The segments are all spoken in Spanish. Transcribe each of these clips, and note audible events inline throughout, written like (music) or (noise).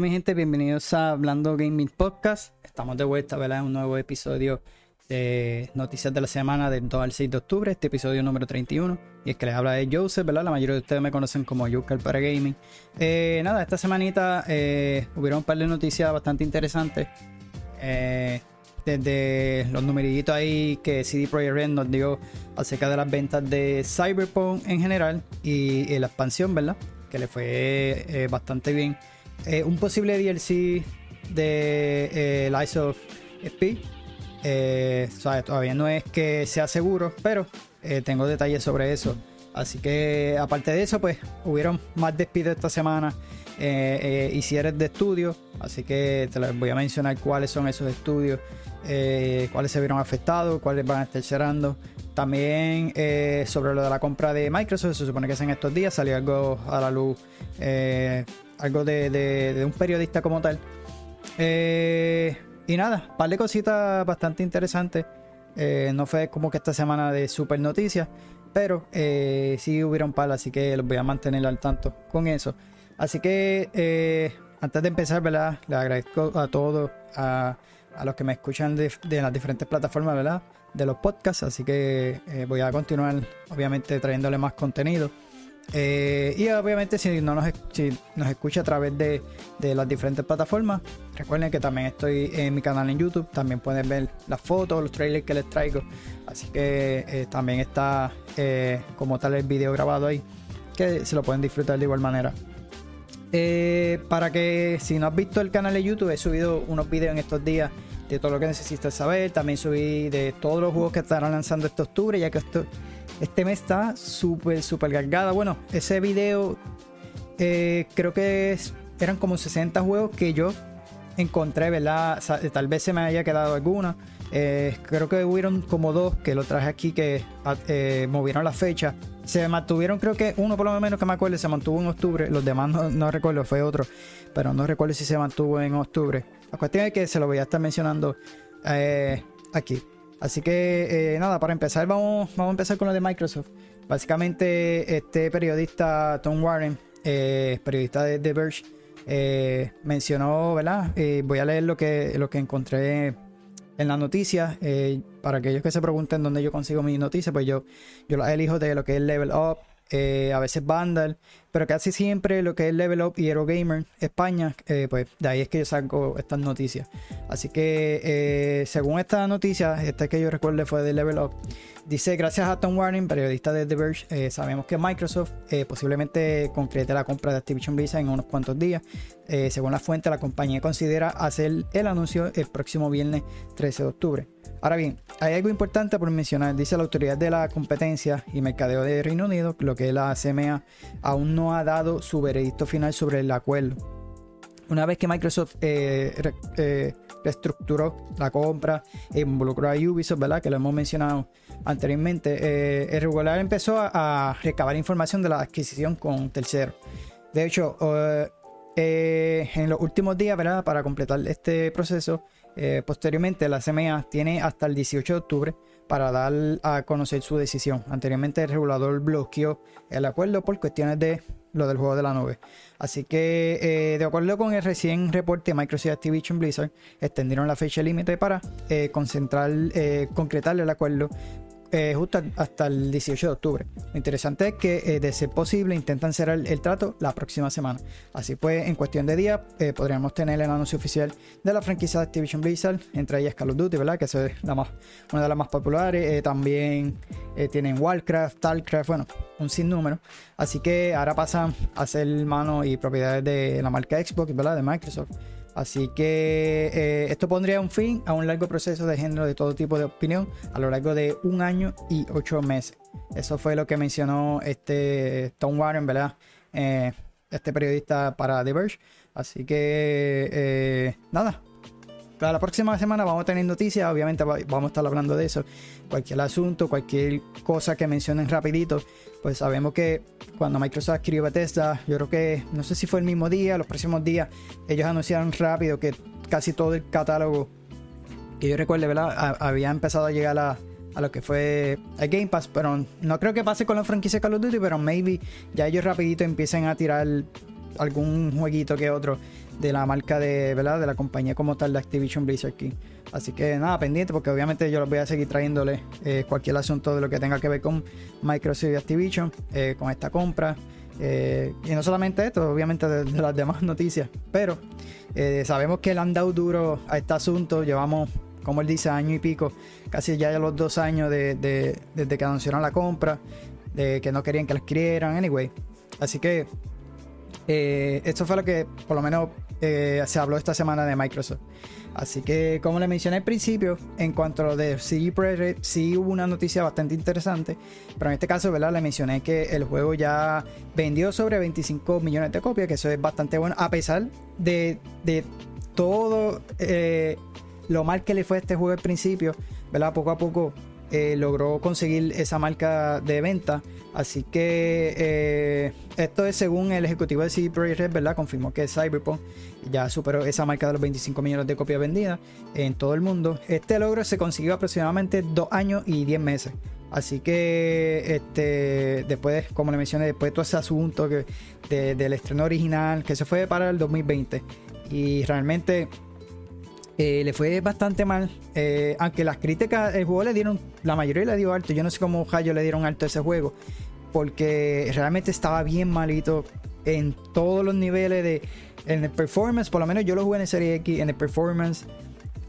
Mi gente, bienvenidos a Hablando Gaming Podcast. Estamos de vuelta, ¿verdad? Un nuevo episodio de Noticias de la Semana del 2 al 6 de octubre, este episodio número 31. Y es que les habla de Joseph, ¿verdad? La mayoría de ustedes me conocen como Yukel para Gaming. Eh, nada, esta semanita eh, hubieron un par de noticias bastante interesantes. Eh, desde los numeritos ahí que CD Projekt Red nos dio acerca de las ventas de Cyberpunk en general y, y la expansión, ¿verdad? Que le fue bastante bien. Un posible DLC de Lies of eh, todavía no es que sea seguro, pero eh, tengo detalles sobre eso. Así que aparte de eso, pues hubieron más despidos esta semana eh, y si eres de estudio, así que te les voy a mencionar cuáles son esos estudios, cuáles se vieron afectados, cuáles van a estar cerrando. También sobre lo de la compra de Microsoft, se supone que es en estos días, salió algo a la luz, algo de, de, un periodista como tal. Eh, y nada, par de cositas bastante interesantes. Eh, no fue como que esta semana de super noticias, pero eh, sí hubieron par, así que los voy a mantener al tanto con eso. Así que eh, antes de empezar, ¿verdad? Les agradezco a todos, a, los que me escuchan de, las diferentes plataformas, ¿verdad? De los podcasts, así que voy a continuar, obviamente, trayéndole más contenido. Eh, y obviamente si, no nos, nos escucha a través de, las diferentes plataformas, recuerden que también estoy en mi canal en YouTube, también pueden ver las fotos, los trailers que les traigo, así que eh, también está eh, como tal el video grabado ahí, que se lo pueden disfrutar de igual manera. para que si no has visto el canal de YouTube, he subido unos videos en estos días de todo lo que necesitas saber, también subí de todos los juegos que estarán lanzando este octubre, ya que esto este mes está súper, súper cargada. Bueno, ese video eh, creo que eran como 60 juegos que yo encontré, ¿verdad? tal vez se me haya quedado alguna. Eh, creo que hubieron como dos que lo traje aquí que ah, eh, movieron la fecha. Se mantuvieron, creo que uno por lo menos que me acuerdo, se mantuvo en octubre. Los demás no, recuerdo, fue otro. Pero no recuerdo si se mantuvo en octubre. La cuestión es que se lo voy a estar mencionando aquí. Así que eh, nada, para empezar vamos, vamos a empezar con lo de Microsoft. Básicamente este periodista Tom Warren, eh, periodista de The Verge, eh, mencionó, ¿verdad? voy a leer lo que, lo que encontré en la noticia. para aquellos que se pregunten dónde yo consigo mis noticias, pues yo, yo las elijo de lo que es Level Up, a veces Vandal, pero casi siempre lo que es Level Up y Gamer España, eh, pues de ahí es que yo saco estas noticias. Así que eh, según esta noticia, esta que yo recuerdo fue de Level Up, dice gracias a Tom Warren, periodista de The Verge, eh, sabemos que Microsoft posiblemente concrete la compra de Activision Blizzard en unos cuantos días. según la fuente, la compañía considera hacer el anuncio el próximo viernes 13 de octubre. Ahora bien, hay algo importante por mencionar. Dice la autoridad de la competencia y mercadeo de Reino Unido, lo que es la CMA, aún no ha dado su veredicto final sobre el acuerdo. Una vez que Microsoft eh, eh, reestructuró la compra e involucró a Ubisoft, ¿verdad? que lo hemos mencionado anteriormente, eh, el regular empezó a, recabar información de la adquisición con terceros. De hecho, en los últimos días, ¿verdad? para completar este proceso, eh, posteriormente, la CMA tiene hasta el 18 de octubre para dar a conocer su decisión. Anteriormente, el regulador bloqueó el acuerdo por cuestiones de lo del juego de la nube. Así que, eh, de acuerdo con el recién reporte Microsoft Activision Blizzard, extendieron la fecha límite para eh, concretar el acuerdo eh, justo hasta el 18 de octubre. Lo interesante es que, eh, de ser posible, intentan cerrar el, trato la próxima semana. Así pues, en cuestión de días, eh, podríamos tener el anuncio oficial de la franquicia de Activision Blizzard, entre ellas Call of Duty, ¿verdad? Que es la más, una de las más populares. también tienen Warcraft, Starcraft, bueno, un sinnúmero. Así que ahora pasan a ser mano y propiedades de la marca Xbox, ¿verdad? De Microsoft. Así que eh, esto pondría un fin a un largo proceso de género de todo tipo de opinión a lo largo de un año y ocho meses. Eso fue lo que mencionó este Tom Warren, ¿verdad? Eh, este periodista para The Verge. Así que eh, nada, para la próxima semana vamos a tener noticias, obviamente vamos a estar hablando de eso. Cualquier asunto, cualquier cosa que mencionen rapidito, pues sabemos que cuando Microsoft adquirió Bethesda, yo creo que, no sé si fue el mismo día, los próximos días, ellos anunciaron rápido que casi todo el catálogo que yo recuerde, ¿verdad? había empezado a llegar a, lo que fue el Game Pass, pero no creo que pase con la franquicia Call of Duty, pero maybe ya ellos rapidito empiecen a tirar algún jueguito que otro de la marca de, ¿verdad? De la compañía como tal de Activision Blizzard King. Así que nada, pendiente porque obviamente yo los voy a seguir trayéndole eh, cualquier asunto de lo que tenga que ver con Microsoft y Activision, eh, con esta compra. Eh, y no solamente esto, obviamente de, las demás (laughs) noticias, pero sabemos que le han dado duro a este asunto, llevamos, como él dice, año y pico, casi ya los dos años de, desde que anunciaron la compra, de que no querían que la adquirieran, anyway. Así que esto fue lo que por lo menos se habló esta semana de Microsoft. Así que, como le mencioné al principio, en cuanto a lo de CD Projekt, sí hubo una noticia bastante interesante. Pero en este caso, ¿verdad? Le mencioné que el juego ya vendió sobre 25 millones de copias, que eso es bastante bueno, a pesar de, todo eh, lo mal que le fue a este juego al principio, ¿verdad? Poco a poco eh, logró conseguir esa marca de venta. Así que eh, esto es según el ejecutivo de CD ¿verdad? Confirmó que Cyberpunk ya superó esa marca de los 25 millones de copias vendidas en todo el mundo. Este logro se consiguió aproximadamente dos años y 10 meses. Así que este, después, como le mencioné, después de todo ese asunto que, del estreno original, que se fue para el 2020. Y realmente eh, le fue bastante mal. Eh, aunque las críticas, el juego le dieron, la mayoría le dio alto. Yo no sé cómo Hayo le dieron alto a ese juego. Porque realmente estaba bien malito en todos los niveles de. En el performance, por lo menos yo lo jugué en Serie X, en el performance,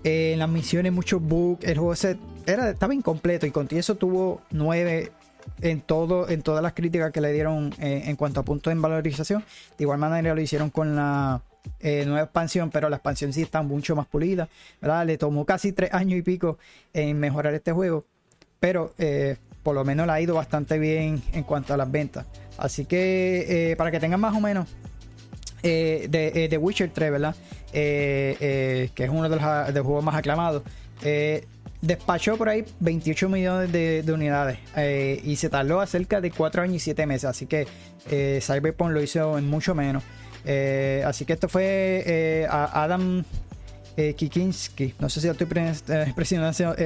en las misiones, muchos bugs. El juego se, era, estaba incompleto y con eso tuvo 9 en todo en todas las críticas que le dieron eh, en cuanto a puntos en valorización. De igual manera lo hicieron con la eh, nueva expansión, pero la expansión sí está mucho más pulida. Le tomó casi tres años y pico en mejorar este juego, pero eh, por lo menos le ha ido bastante bien en cuanto a las ventas. Así que eh, para que tengan más o menos de The Witcher 3, ¿verdad? que es uno de los, juegos más aclamados. despachó por ahí 28 millones de, de unidades y se tardó a cerca de 4 años y 7 meses. Así que Cyberpunk lo hizo en mucho menos. Eh, así que esto fue eh, Adam eh, Kikinski. No sé si lo estoy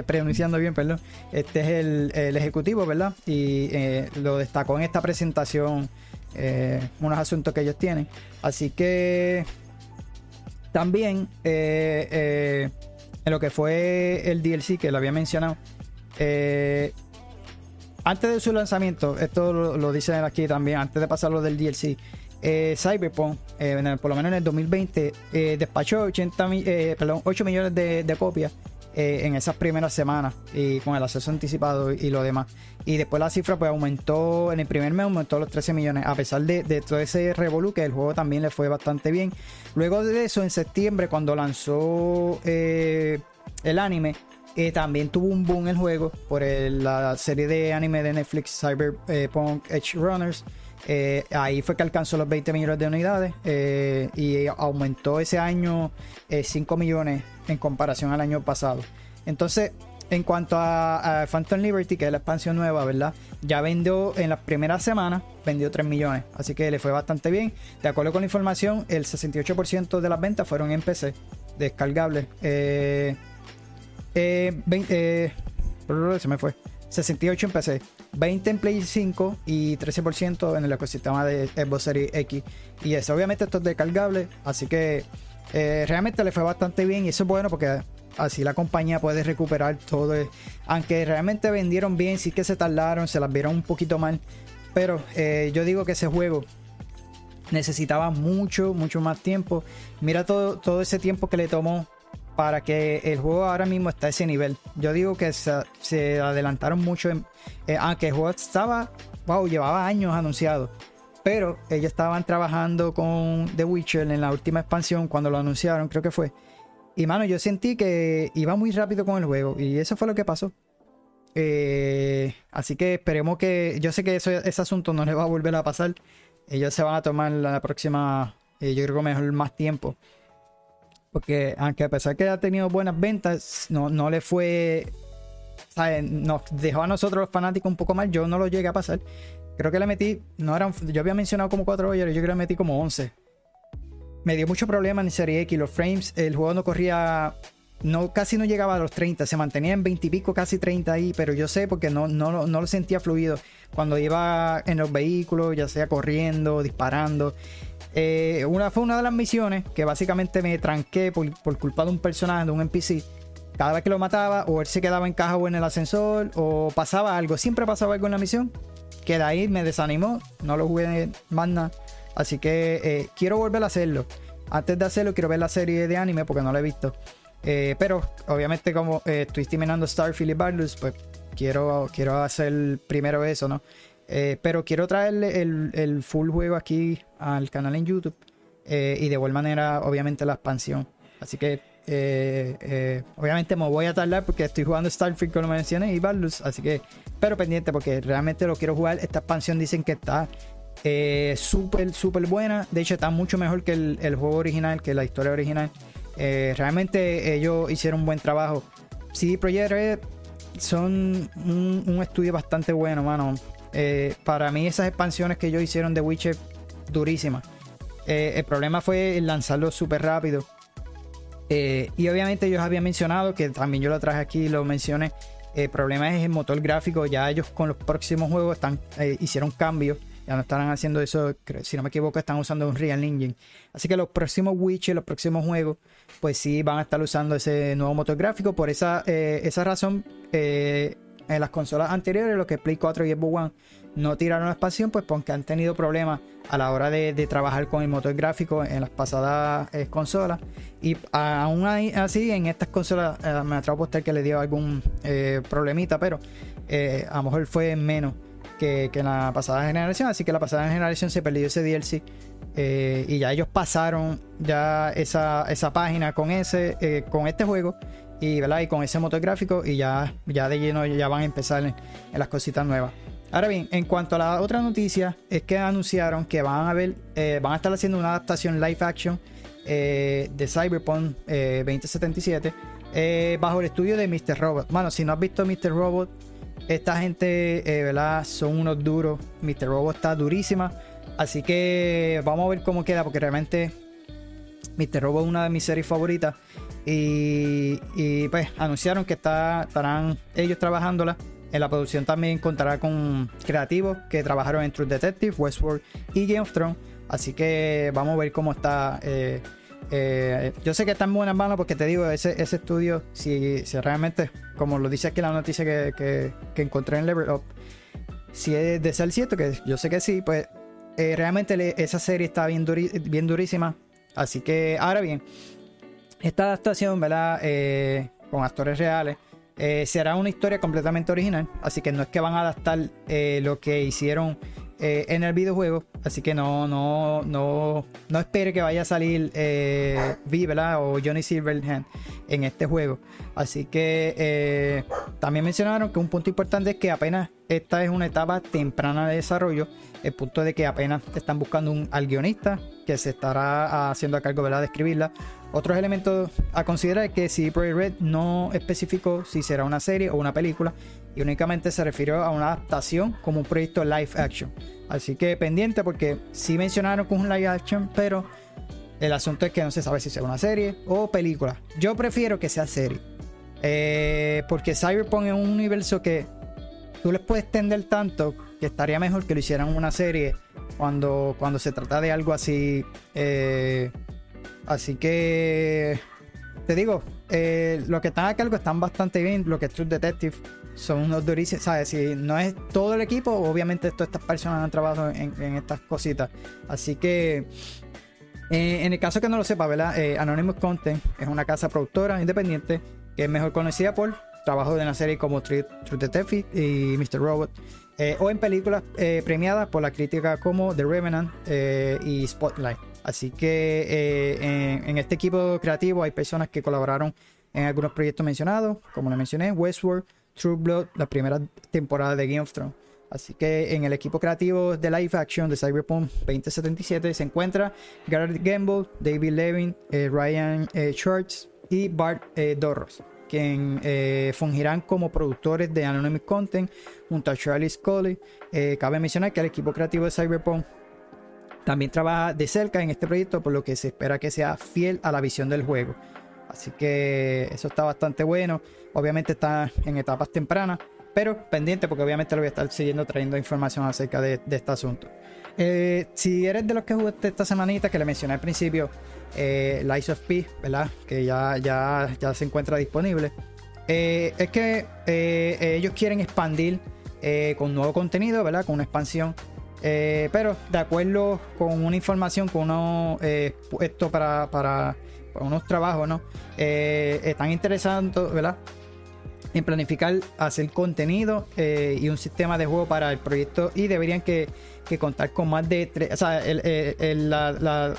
pronunciando, bien, perdón. Este es el, ejecutivo, ¿verdad? Y lo destacó en esta presentación unos asuntos que ellos tienen. Así que también en lo que fue el DLC que lo había mencionado. antes de su lanzamiento, esto lo, lo dicen aquí también, antes de pasarlo del DLC, eh, Cyberpunk, eh, por lo menos en el 2020, eh, despachó 80 perdón, 8 millones de, copias en esas primeras semanas y con el acceso anticipado y, lo demás. Y después la cifra pues aumentó, en el primer mes aumentó los 13 millones, a pesar de, todo ese revolú que el juego también le fue bastante bien. Luego de eso, en septiembre, cuando lanzó el anime, también tuvo un boom el juego por la serie de anime de Netflix Cyberpunk Edge Runners. Eh, ahí fue que alcanzó los 20 millones de unidades eh, y aumentó ese año 5 eh, millones en comparación al año pasado. Entonces, en cuanto a, Phantom Liberty, que es la expansión nueva, ¿verdad? Ya vendió en las primeras semanas, vendió 3 millones, así que le fue bastante bien. De acuerdo con la información, el 68% de las ventas fueron en PC, descargables. 20, se me fue. 68 en PC, 20 en Play 5 y 13% en el ecosistema de Xbox Series X. Y eso, obviamente, esto es descargable, así que eh, realmente le fue bastante bien y eso es bueno porque así la compañía puede recuperar todo. Aunque realmente vendieron bien, sí que se tardaron, se las vieron un poquito mal. Pero eh, yo digo que ese juego necesitaba mucho, mucho más tiempo. Mira todo, todo ese tiempo que le tomó para que el juego ahora mismo esté a ese nivel. Yo digo que se, adelantaron mucho, eh, aunque el juego estaba, wow, llevaba años anunciado. Pero ellos estaban trabajando con The Witcher en la última expansión cuando lo anunciaron, creo que fue. Y mano, yo sentí que iba muy rápido con el juego y eso fue lo que pasó. Eh, así que esperemos que. Yo sé que eso, ese asunto no le va a volver a pasar. Ellos se van a tomar la próxima, eh, yo creo que mejor más tiempo porque aunque a pesar que ha tenido buenas ventas, no, no le fue. ¿sabes? Nos dejó a nosotros los fanáticos un poco mal. Yo no lo llegué a pasar. Creo que le metí. No eran, yo había mencionado como 4 horas, yo creo que le metí como 11. Me dio mucho problema en Serie X. Los frames, el juego no corría no, casi no llegaba a los 30, se mantenía en 20 y pico, casi 30 ahí, pero yo sé porque no, no, no lo sentía fluido cuando iba en los vehículos, ya sea corriendo, disparando. Eh, una, fue una de las misiones que básicamente me tranqué por, por, culpa de un personaje, de un NPC. Cada vez que lo mataba, o él se quedaba en caja o en el ascensor, o pasaba algo, siempre pasaba algo en la misión, que de ahí me desanimó, no lo jugué más nada. Así que eh, quiero volver a hacerlo. Antes de hacerlo, quiero ver la serie de anime porque no la he visto. Eh, pero obviamente como estoy terminando Starfield y Baldur's, pues quiero, quiero hacer primero eso, ¿no? Eh, pero quiero traerle el, full juego aquí al canal en YouTube y de igual manera obviamente la expansión. Así que obviamente me voy a tardar porque estoy jugando Starfield como mencioné y Baldur's, así que pero pendiente porque realmente lo quiero jugar. Esta expansión dicen que está súper, súper buena. De hecho, está mucho mejor que el, el, juego original, que la historia original. Eh, realmente ellos hicieron un buen trabajo. CD Projekt Red son un, estudio bastante bueno, mano. Eh, para mí esas expansiones que ellos hicieron de Witcher, durísimas. Eh, el problema fue lanzarlo súper rápido. y obviamente ellos habían mencionado, que también yo lo traje aquí y lo mencioné, el problema es el motor gráfico. Ya ellos con los próximos juegos están, hicieron cambios ya no estarán haciendo eso, si no me equivoco, están usando un Real Engine. Así que los próximos Witcher, los próximos juegos, pues sí van a estar usando ese nuevo motor gráfico. Por esa, eh, esa razón, eh, en las consolas anteriores, lo que Play 4 y Xbox One no tiraron la expansión, pues porque han tenido problemas a la hora de, trabajar con el motor gráfico en las pasadas eh, consolas. Y aún así, en estas consolas me atrevo a apostar que le dio algún problemita, pero a lo mejor fue menos que, en la pasada generación. Así que la pasada generación se perdió ese DLC. Eh, y ya ellos pasaron ya esa, esa página con ese eh, con este juego y, ¿verdad? y con ese motor gráfico y ya, ya de lleno ya van a empezar en, las cositas nuevas. Ahora bien, en cuanto a la otra noticia, es que anunciaron que van a ver, eh, van a estar haciendo una adaptación live action de Cyberpunk 2077 bajo el estudio de Mr. Robot. Bueno, si no has visto Mr. Robot, esta gente, eh, ¿verdad? Son unos duros. Mr. Robo está durísima. Así que vamos a ver cómo queda, porque realmente Mr. Robo es una de mis series favoritas. Y, pues anunciaron que estarán ellos trabajándola. En la producción también contará con creativos que trabajaron en True Detective, Westworld y Game of Thrones. Así que vamos a ver cómo está. Eh, eh, yo sé que está en buenas manos porque te digo, ese, estudio, si, realmente, como lo dice aquí la noticia que, encontré en Level Up, si es de ser cierto, que yo sé que sí, pues eh, realmente esa serie está bien durísima. Así que, ahora bien, esta adaptación, ¿verdad? Eh, con actores reales, será una historia completamente original. Así que no es que van a adaptar lo que hicieron eh, en el videojuego. Así que no, no, no, no espere que vaya a salir eh, V, O Johnny Silverhand en este juego. Así que eh, también mencionaron que un punto importante es que apenas esta es una etapa temprana de desarrollo. El punto de que apenas están buscando un, al guionista que se estará haciendo a cargo de escribirla. Otros elementos a considerar es que si Project Red no especificó si será una serie o una película y únicamente se refirió a una adaptación como un proyecto live action. Así que pendiente porque sí mencionaron que es un live action, pero el asunto es que no se sabe si será una serie o película. Yo prefiero que sea serie. Eh, porque Cyberpunk es un universo que tú les puedes extender tanto que estaría mejor que lo hicieran una serie cuando, cuando se trata de algo así. Eh, así que te digo, eh, lo que están a cargo están bastante bien. Lo que es True Detective son unos durísimos, ¿sabes? Si no es todo el equipo, obviamente todas estas personas han trabajado en, estas cositas. Así que, eh, en el caso que no lo sepa, ¿verdad? Eh, Anonymous Content es una casa productora independiente que es mejor conocida por trabajo de una serie como True, Detective y Mr. Robot. Eh, o en películas premiadas por la crítica como The Revenant y Spotlight. Así que en, en este equipo creativo hay personas que colaboraron en algunos proyectos mencionados, como le mencioné, Westworld, True Blood, la primera temporada de Game of Thrones. Así que en el equipo creativo de live action de Cyberpunk 2077 se encuentra Garrett Gamble, David Levin, eh, Ryan eh, Schwartz y Bart eh, Dorros, quien fungirán como productores de Anonymous Content junto a Charlie Scully. cabe mencionar que el equipo creativo de Cyberpunk también trabaja de cerca en este proyecto, por lo que se espera que sea fiel a la visión del juego. Así que eso está bastante bueno. Obviamente está en etapas tempranas, pero pendiente porque obviamente lo voy a estar siguiendo trayendo información acerca de, este asunto. Eh, si eres de los que jugaste esta semanita que le mencioné al principio, eh, Lies of ¿verdad? Que ya, ya, ya se encuentra disponible. Eh, es que eh, ellos quieren expandir con nuevo contenido, ¿verdad? Con una expansión. pero de acuerdo con una información, con uno esto para, para, unos trabajos, ¿no? están interesados, ¿verdad? En planificar hacer contenido y un sistema de juego para el proyecto y deberían que, contar con más de tres, o sea, la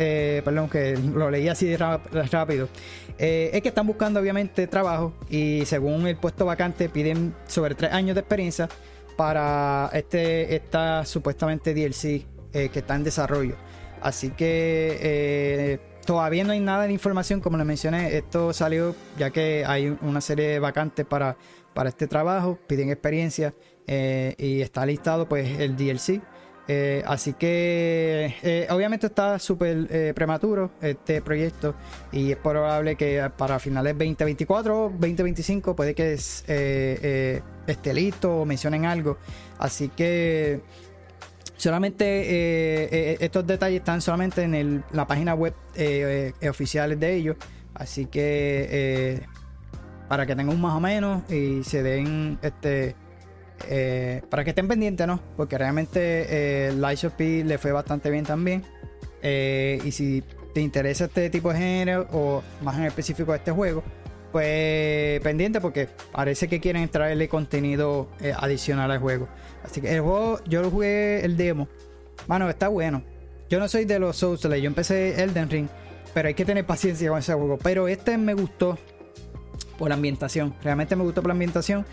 eh, perdón, que lo leí así rápido, eh, es que están buscando obviamente trabajo y según el puesto vacante piden sobre tres años de experiencia para este esta supuestamente DLC eh, que está en desarrollo. Así que todavía no hay nada de información, como les mencioné, esto salió ya que hay una serie de vacantes para, para este trabajo, piden experiencia y está listado pues el DLC. Eh, así que eh, obviamente está súper eh, prematuro este proyecto y es probable que para finales 2024 2025 puede que esté listo o mencionen algo. Así que solamente estos detalles están solamente en la página web oficiales de ellos. Así que para que tengan un más o menos y se den este eh, para que estén pendientes, ¿no? Porque realmente eh, Light P le fue bastante bien también. Eh, y si te interesa este tipo de género o más en específico este juego, pues pendiente porque parece que quieren traerle contenido eh, adicional al juego. Así que el juego, yo lo jugué el demo. Mano, está bueno. Yo no soy de los Souls, yo empecé Elden Ring, pero hay que tener paciencia con ese juego. Pero este me gustó por la ambientación. Realmente me gustó por la ambientación.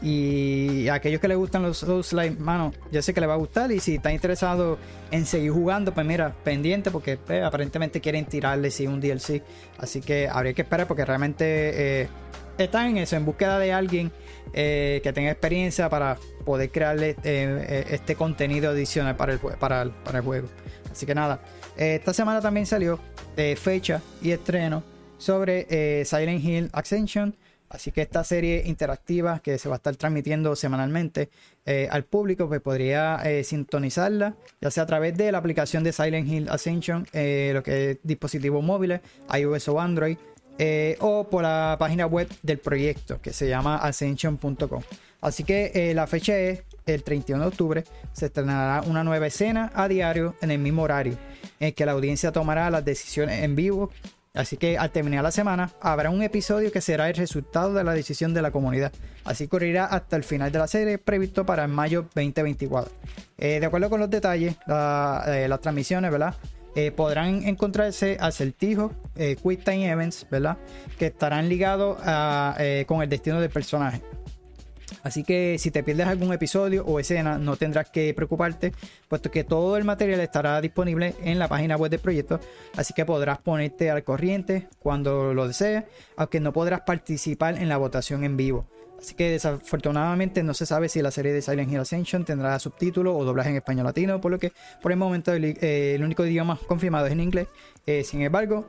Y a aquellos que les gustan los Souls mano, yo sé que les va a gustar. Y si están interesados en seguir jugando, pues mira, pendiente, porque pues, aparentemente quieren tirarle sí, un DLC. Así que habría que esperar, porque realmente eh, están en eso, en búsqueda de alguien eh, que tenga experiencia para poder crearle eh, este contenido adicional para el, para, para el juego. Así que nada, esta semana también salió fecha y estreno sobre Silent Hill Ascension Así que esta serie interactiva que se va a estar transmitiendo semanalmente eh, al público, pues podría eh, sintonizarla, ya sea a través de la aplicación de Silent Hill Ascension, eh, lo que es dispositivos móviles, iOS o Android, o por la página web del proyecto que se llama ascension.com. Así que la fecha es el 31 de octubre, se estrenará una nueva escena a diario en el mismo horario, en que la audiencia tomará las decisiones en vivo Así que al terminar la semana habrá un episodio que será el resultado de la decisión de la comunidad. Así correrá hasta el final de la serie previsto para mayo 2024. Eh, de acuerdo con los detalles, eh, las transmisiones, ¿verdad? Eh, podrán encontrarse acertijos, quick time events, ¿verdad? Que estarán ligados con el destino del personaje. Así que si te pierdes algún episodio o escena, no tendrás que preocuparte, puesto que todo el material estará disponible en la página web del proyecto, así que podrás ponerte al corriente cuando lo desees, aunque no podrás participar en la votación en vivo. Así que desafortunadamente no se sabe si la serie de Silent Hill Ascension tendrá subtítulos o doblaje en español latino, por lo que por el momento el, eh, único idioma confirmado es en inglés. Eh, sin embargo,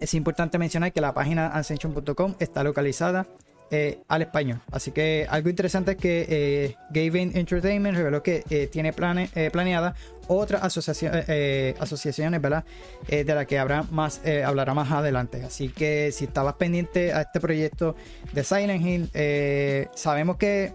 es importante mencionar que la página ascension.com está localizada eh, al español. Así que algo interesante es que eh, Gavin Entertainment reveló que tiene plane, planeada otras asociaciones, ¿verdad? de la que habrá más, hablará más adelante. Así que si estabas pendiente a este proyecto de Silent Hill, sabemos que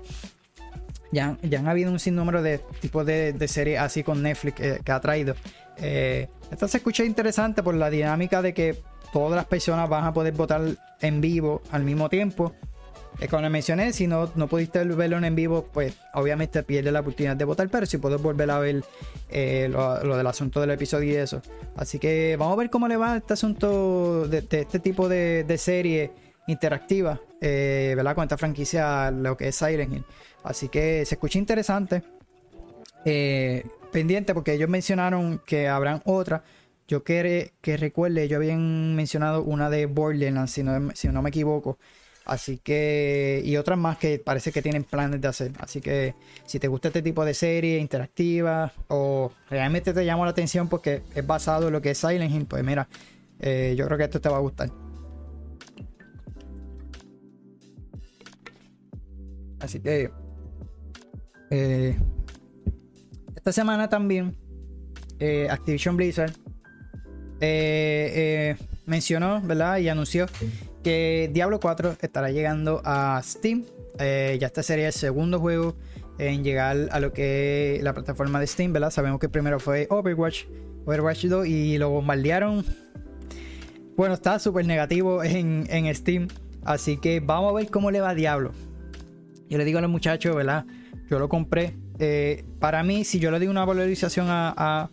ya, ya, han habido un sinnúmero de tipos de, de series así con Netflix que ha traído. esto se escucha interesante por la dinámica de que todas las personas van a poder votar en vivo al mismo tiempo como les mencioné, si no, no pudiste verlo en vivo, pues obviamente pierdes la oportunidad de votar, pero si puedes volver a ver eh, lo, del asunto del episodio y eso. Así que vamos a ver cómo le va este asunto de, este tipo de, serie interactiva, eh, ¿verdad? Con esta franquicia, lo que es Silent Hill. Así que se escucha interesante. Eh, pendiente porque ellos mencionaron que habrán otra. Yo que, que recuerde, yo habían mencionado una de Borderlands, si si no me equivoco. Así que, y otras más que parece que tienen planes de hacer. Así que, si te gusta este tipo de serie interactiva o realmente te llama la atención porque es basado en lo que es Silent Hill, pues mira, eh, yo creo que esto te va a gustar. Así que, eh, esta semana también, eh, Activision Blizzard mencionó, ¿verdad? Y anunció que Diablo 4 estará llegando a Steam. ya este sería el segundo juego en llegar a lo que la plataforma de Steam, ¿verdad? Sabemos que primero fue Overwatch, Overwatch 2 y lo bombardearon. Bueno, está súper negativo en, en Steam. Así que vamos a ver cómo le va a Diablo. Yo le digo a los muchachos, ¿verdad? Yo lo compré. Eh, para mí, si yo le digo una valorización a,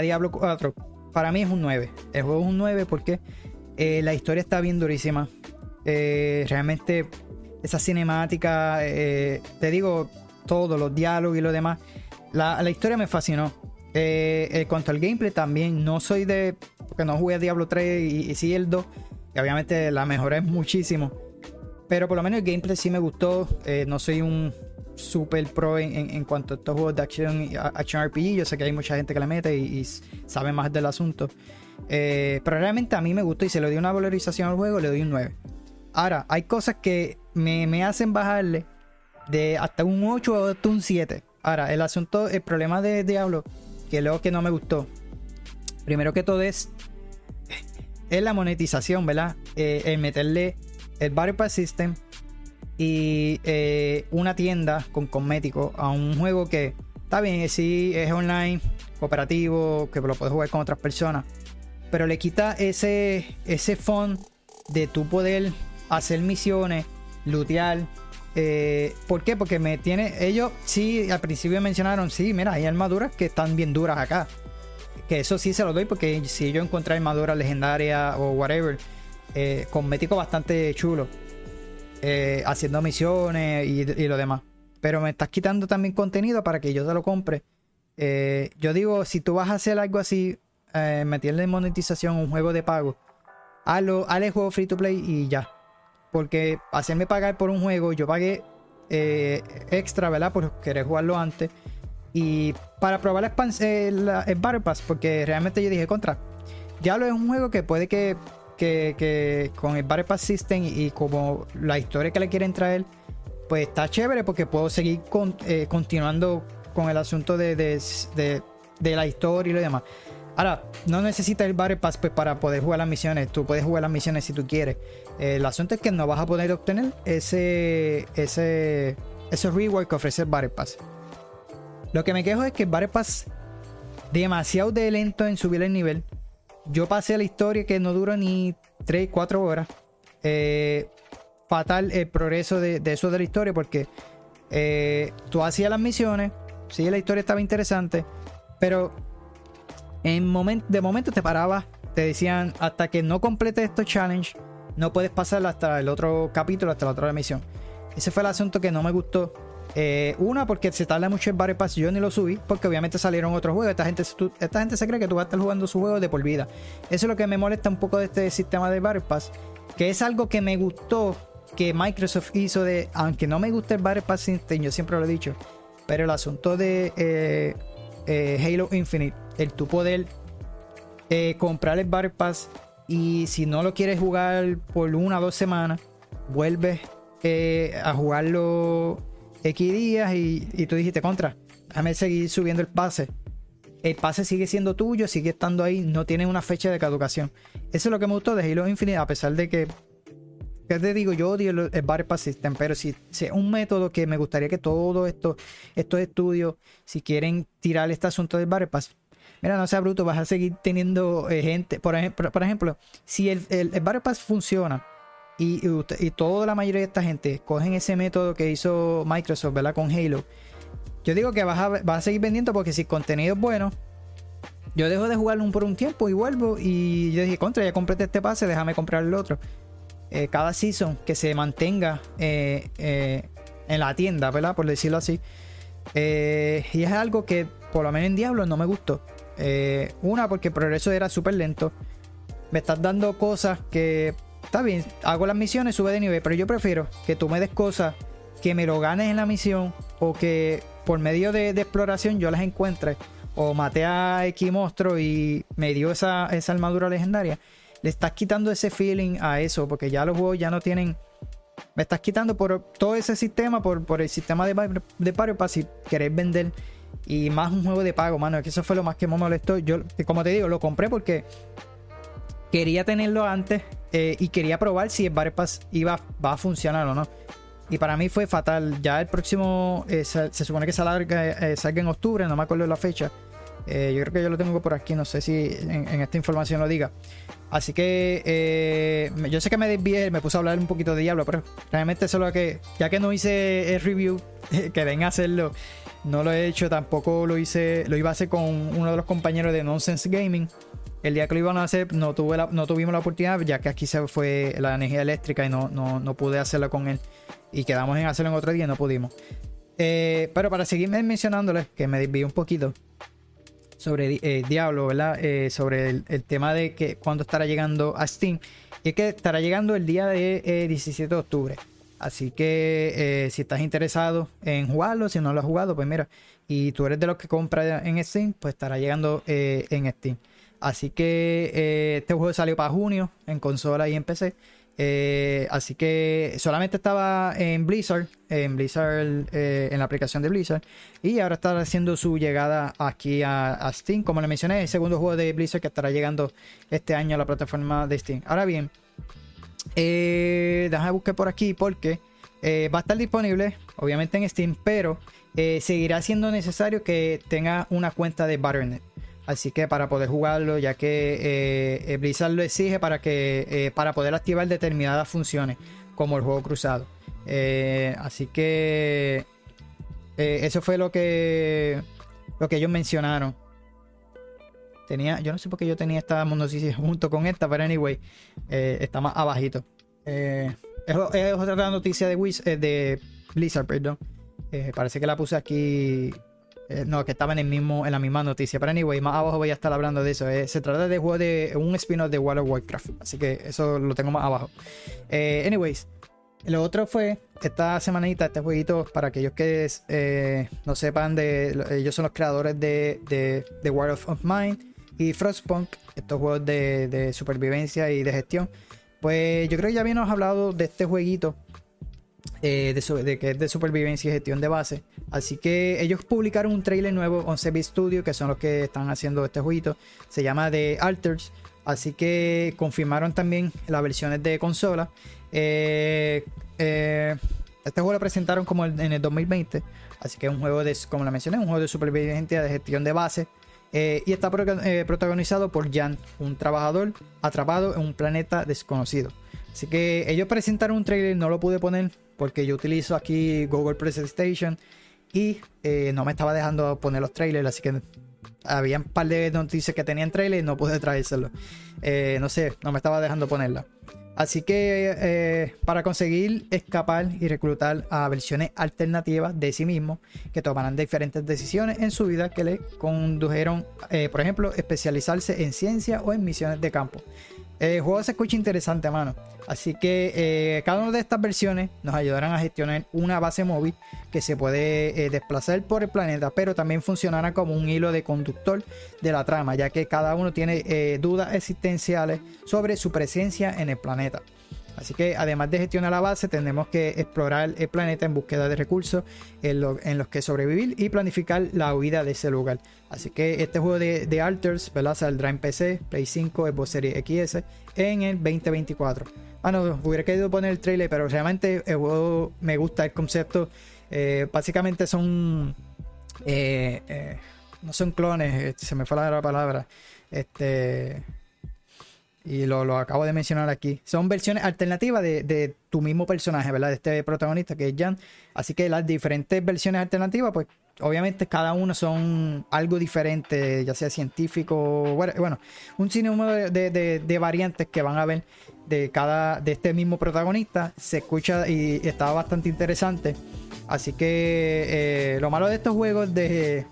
Diablo 4, para mí es un 9. El juego es un 9 porque eh, la historia está bien durísima. Eh, realmente, esa cinemática, te digo, todos los diálogos y lo demás. La, historia me fascinó. en cuanto al gameplay, también no soy de. Porque no jugué a Diablo 3 y, y sí el 2. Y obviamente la mejoré muchísimo. Pero por lo menos el gameplay sí me gustó. no soy un super pro en, cuanto a estos juegos de acción, action RPG. Yo sé que hay mucha gente que le mete y, sabe más del asunto. Eh, pero realmente a mí me gustó y se le dio una valorización al juego, le doy un 9. Ahora, hay cosas que me, hacen bajarle de hasta un 8 o hasta un 7. Ahora, el asunto, el problema de Diablo, que luego que no me gustó. Primero que todo es, (laughs) es la monetización, ¿verdad? Eh, el meterle el Battle Pass System y eh, una tienda con cosméticos a un juego que está bien, sí es online, cooperativo, que lo puedes jugar con otras personas, pero le quita ese, ese fun de tu poder hacer misiones, lootear. Eh, ¿Por qué? Porque me tiene. Ellos sí al principio mencionaron, sí, mira, hay armaduras que están bien duras acá. Que eso sí se lo doy porque si yo encontré armadura legendaria o whatever, eh, cosmético bastante chulo. Eh, haciendo misiones y, lo demás. Pero me estás quitando también contenido para que yo te lo compre. Eh, yo digo, si tú vas a hacer algo así, eh, meterle monetización un juego de pago, hazlo, hazle el juego free to play y ya. Porque hacerme pagar por un juego, yo pagué extra, ¿verdad? Por querer jugarlo antes. Y para probar la, el Battle porque realmente yo dije contra. Ya lo es un juego que puede que que, con el Battle System y, como la historia que le quieren traer, pues está chévere porque puedo seguir eh, continuando con el asunto de, de, la historia y lo demás. Ahora, no necesitas el Battle Pass pues, para poder jugar las misiones. Tú puedes jugar las misiones si tú quieres. el asunto es que no vas a poder obtener ese, ese, ese reward que ofrece el Battle Pass. Lo que me quejo es que el Battle Pass demasiado de lento en subir el nivel yo pasé la historia que no dura ni 3, 4 horas. Eh, fatal el progreso de, eso de la historia porque eh, tú hacías las misiones, sí, la historia estaba interesante, pero en de momento te parabas, te decían hasta que no completes estos challenge, no puedes pasar hasta el otro capítulo, hasta la otra misión. Ese fue el asunto que no me gustó. Eh, una, porque se tarda mucho el Battle Pass. Yo ni lo subí, porque obviamente salieron otros juegos. Esta gente, esta gente se cree que tú vas a estar jugando su juego de por vida. Eso es lo que me molesta un poco de este sistema de Battle Pass. Que es algo que me gustó que Microsoft hizo de. Aunque no me gusta el Battle Pass yo siempre lo he dicho. Pero el asunto de eh, eh, Halo Infinite, el tu poder comprar el Battle Pass. Y si no lo quieres jugar por una o dos semanas, vuelves a jugarlo X días y, tú dijiste contra, déjame seguir subiendo el pase. El pase sigue siendo tuyo, sigue estando ahí, no tiene una fecha de caducación. Eso es lo que me gustó de Halo Infinite, a pesar de que, ¿qué te digo? Yo odio el, el Battle Pass System, pero si, es un método que me gustaría que todo esto, estos estudios, si quieren tirar este asunto del Battle Pass, mira, no sea bruto, vas a seguir teniendo eh, gente. Por ejemplo, si el, el, el Pass funciona y, toda la mayoría de esta gente cogen ese método que hizo Microsoft, ¿verdad? Con Halo. Yo digo que vas a, vas a seguir vendiendo porque si el contenido es bueno, yo dejo de jugarlo por un tiempo y vuelvo. Y yo dije, contra, ya compré este pase, déjame comprar el otro. Eh, cada season que se mantenga eh, en la tienda, ¿verdad? Por decirlo así. y es algo que, por lo menos en Diablo, no me gustó. Una, porque el progreso era súper lento. Me estás dando cosas que está bien, hago las misiones, sube de nivel, pero yo prefiero que tú me des cosas que me lo ganes en la misión o que por medio de, exploración yo las encuentre o maté a X monstruo y me dio esa, esa armadura legendaria. Le estás quitando ese feeling a eso porque ya los juegos ya no tienen me estás quitando por todo ese sistema, por, el sistema de, de Pario Pass si queréis vender. Y más un juego de pago, mano. Es que eso fue lo más que me molestó. Yo, como te digo, lo compré porque quería tenerlo antes eh, y quería probar si el Battle Pass iba, a funcionar o no. Y para mí fue fatal. Ya el próximo eh, se, supone que salga, eh, en octubre, no me acuerdo la fecha. yo creo que yo lo tengo por aquí, no sé si en, esta información lo diga. Así que yo sé que me desvié, me puse a hablar un poquito de Diablo, pero realmente solo que, ya que no hice el review, (laughs) que venga a hacerlo, no lo he hecho, tampoco lo hice, lo iba a hacer con uno de los compañeros de Nonsense Gaming. El día que lo iban a hacer no, tuve no tuvimos la oportunidad, ya que aquí se fue la energía eléctrica y no, no, pude hacerlo con él. Y quedamos en hacerlo en otro día y no pudimos. Eh, pero para seguirme mencionándoles, que me desvié un poquito sobre eh, Diablo, ¿verdad? Eh, sobre el, tema de que cuando estará llegando a Steam. Y es que estará llegando el día de 17 de octubre. Así que si estás interesado en jugarlo, si no lo has jugado, pues mira, y tú eres de los que compra en Steam, pues estará llegando en Steam. Así que eh, este juego salió para junio en consola y en PC. Eh, así que solamente estaba en Blizzard, en Blizzard, eh, en la aplicación de Blizzard. Y ahora está haciendo su llegada aquí a, Steam. Como le mencioné, el segundo juego de Blizzard que estará llegando este año a la plataforma de Steam. Ahora bien, déjame buscar por aquí porque va a estar disponible, obviamente en Steam, pero seguirá siendo necesario que tenga una cuenta de Battle.net. Así que para poder jugarlo, ya que eh, Blizzard lo exige para que eh, para poder activar determinadas funciones, como el juego cruzado. Eh, así que eso fue lo que lo que ellos mencionaron. Tenía, yo no sé por qué yo tenía esta noticia (laughs) junto con esta, pero anyway, está más abajito. es, otra noticia de, de Blizzard, perdón. parece que la puse aquí eh, no, que estaba en, el mismo, en la misma noticia. Pero anyway, más abajo voy a estar hablando de eso. Eh. se trata de juego de un spin-off de World of Warcraft. Así que eso lo tengo más abajo. Eh, anyways, lo otro fue esta semanita, este jueguito, para aquellos que no sepan, de, ellos son los creadores de, de, World of Mind y Frostpunk, estos juegos de, supervivencia y de gestión. Pues yo creo que ya habíamos hablado de este jueguito eh, de, que es de supervivencia y gestión de base. Así que ellos publicaron un trailer nuevo, 11 Bit Studio, que son los que están haciendo este jueguito. Se llama The Alters. Así que confirmaron también las versiones de consola. Eh, eh, este juego lo presentaron como en el 2020. Así que es un juego de, como la mencioné, un juego de supervivencia de gestión de base. Y está protagonizado por Jan, un trabajador atrapado en un planeta desconocido. Así que ellos presentaron un trailer, no lo pude poner porque yo utilizo aquí Google Presentation y eh, no me estaba dejando poner los trailers, así que había un par de noticias que tenían trailers y no pude traérselo. Eh, no sé, no me estaba dejando ponerla. Así que eh, para conseguir escapar y reclutar a versiones alternativas de sí mismo que tomarán diferentes decisiones en su vida que le condujeron, por ejemplo, especializarse en ciencia o en misiones de campo. El juego se escucha interesante, mano. Así que eh, cada una de estas versiones nos ayudarán a gestionar una base móvil que se puede eh, desplazar por el planeta, pero también funcionará como un hilo de conductor de la trama, ya que cada uno tiene eh, dudas existenciales sobre su presencia en el planeta. Así que además de gestionar la base, tendremos que explorar el planeta en búsqueda de recursos en, los que sobrevivir y planificar la huida de ese lugar. Así que este juego de, Alters ¿verdad? saldrá en PC, Play 5, Xbox Series XS en el 2024. Bueno, hubiera querido poner el trailer, pero realmente el juego me gusta el concepto. Eh, básicamente son. Eh, eh, no son clones, se me fue la palabra. Este y lo, acabo de mencionar aquí. Son versiones alternativas de, tu mismo personaje, ¿verdad? De este protagonista que es Jan. Así que las diferentes versiones alternativas, pues obviamente cada uno son algo diferente, ya sea científico, bueno, un sinnúmero de, variantes que van a ver de cada, de este mismo protagonista. Se escucha y está bastante interesante. Así que eh, lo malo de estos juegos de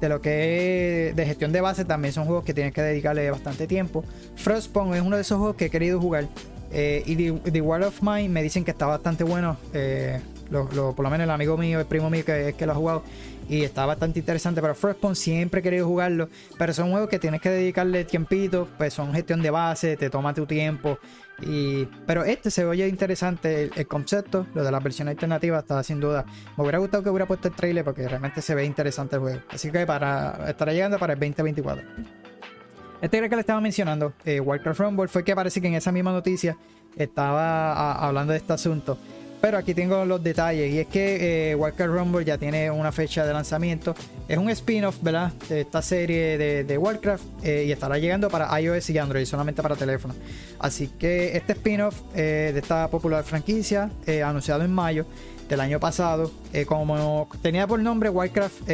de lo que es de gestión de base también son juegos que tienes que dedicarle bastante tiempo. Frostpunk es uno de esos juegos que he querido jugar. Eh, y The, World of Mine me dicen que está bastante bueno. Eh, por lo menos el amigo mío, el primo mío que que lo ha jugado, y está bastante interesante. Pero Frostpunk siempre he querido jugarlo, pero son juegos que tienes que dedicarle tiempito, pues son gestión de base, te toma tu tiempo. Y, pero este se oye interesante el, concepto, lo de la versión alternativa está sin duda. Me hubiera gustado que hubiera puesto el trailer porque realmente se ve interesante el juego. Así que para estará llegando para el 2024. Este que le estaba mencionando, eh, Warcraft Rumble, fue que parece que en esa misma noticia estaba hablando de este asunto. Pero aquí tengo los detalles. Y es que eh, Warcraft Rumble ya tiene una fecha de lanzamiento. Es un spin-off, ¿verdad? De esta serie de, Warcraft. Eh, y estará llegando para iOS y Android, solamente para teléfono. Así que este spin-off eh, de esta popular franquicia, anunciado en mayo del año pasado, como tenía por nombre Warcraft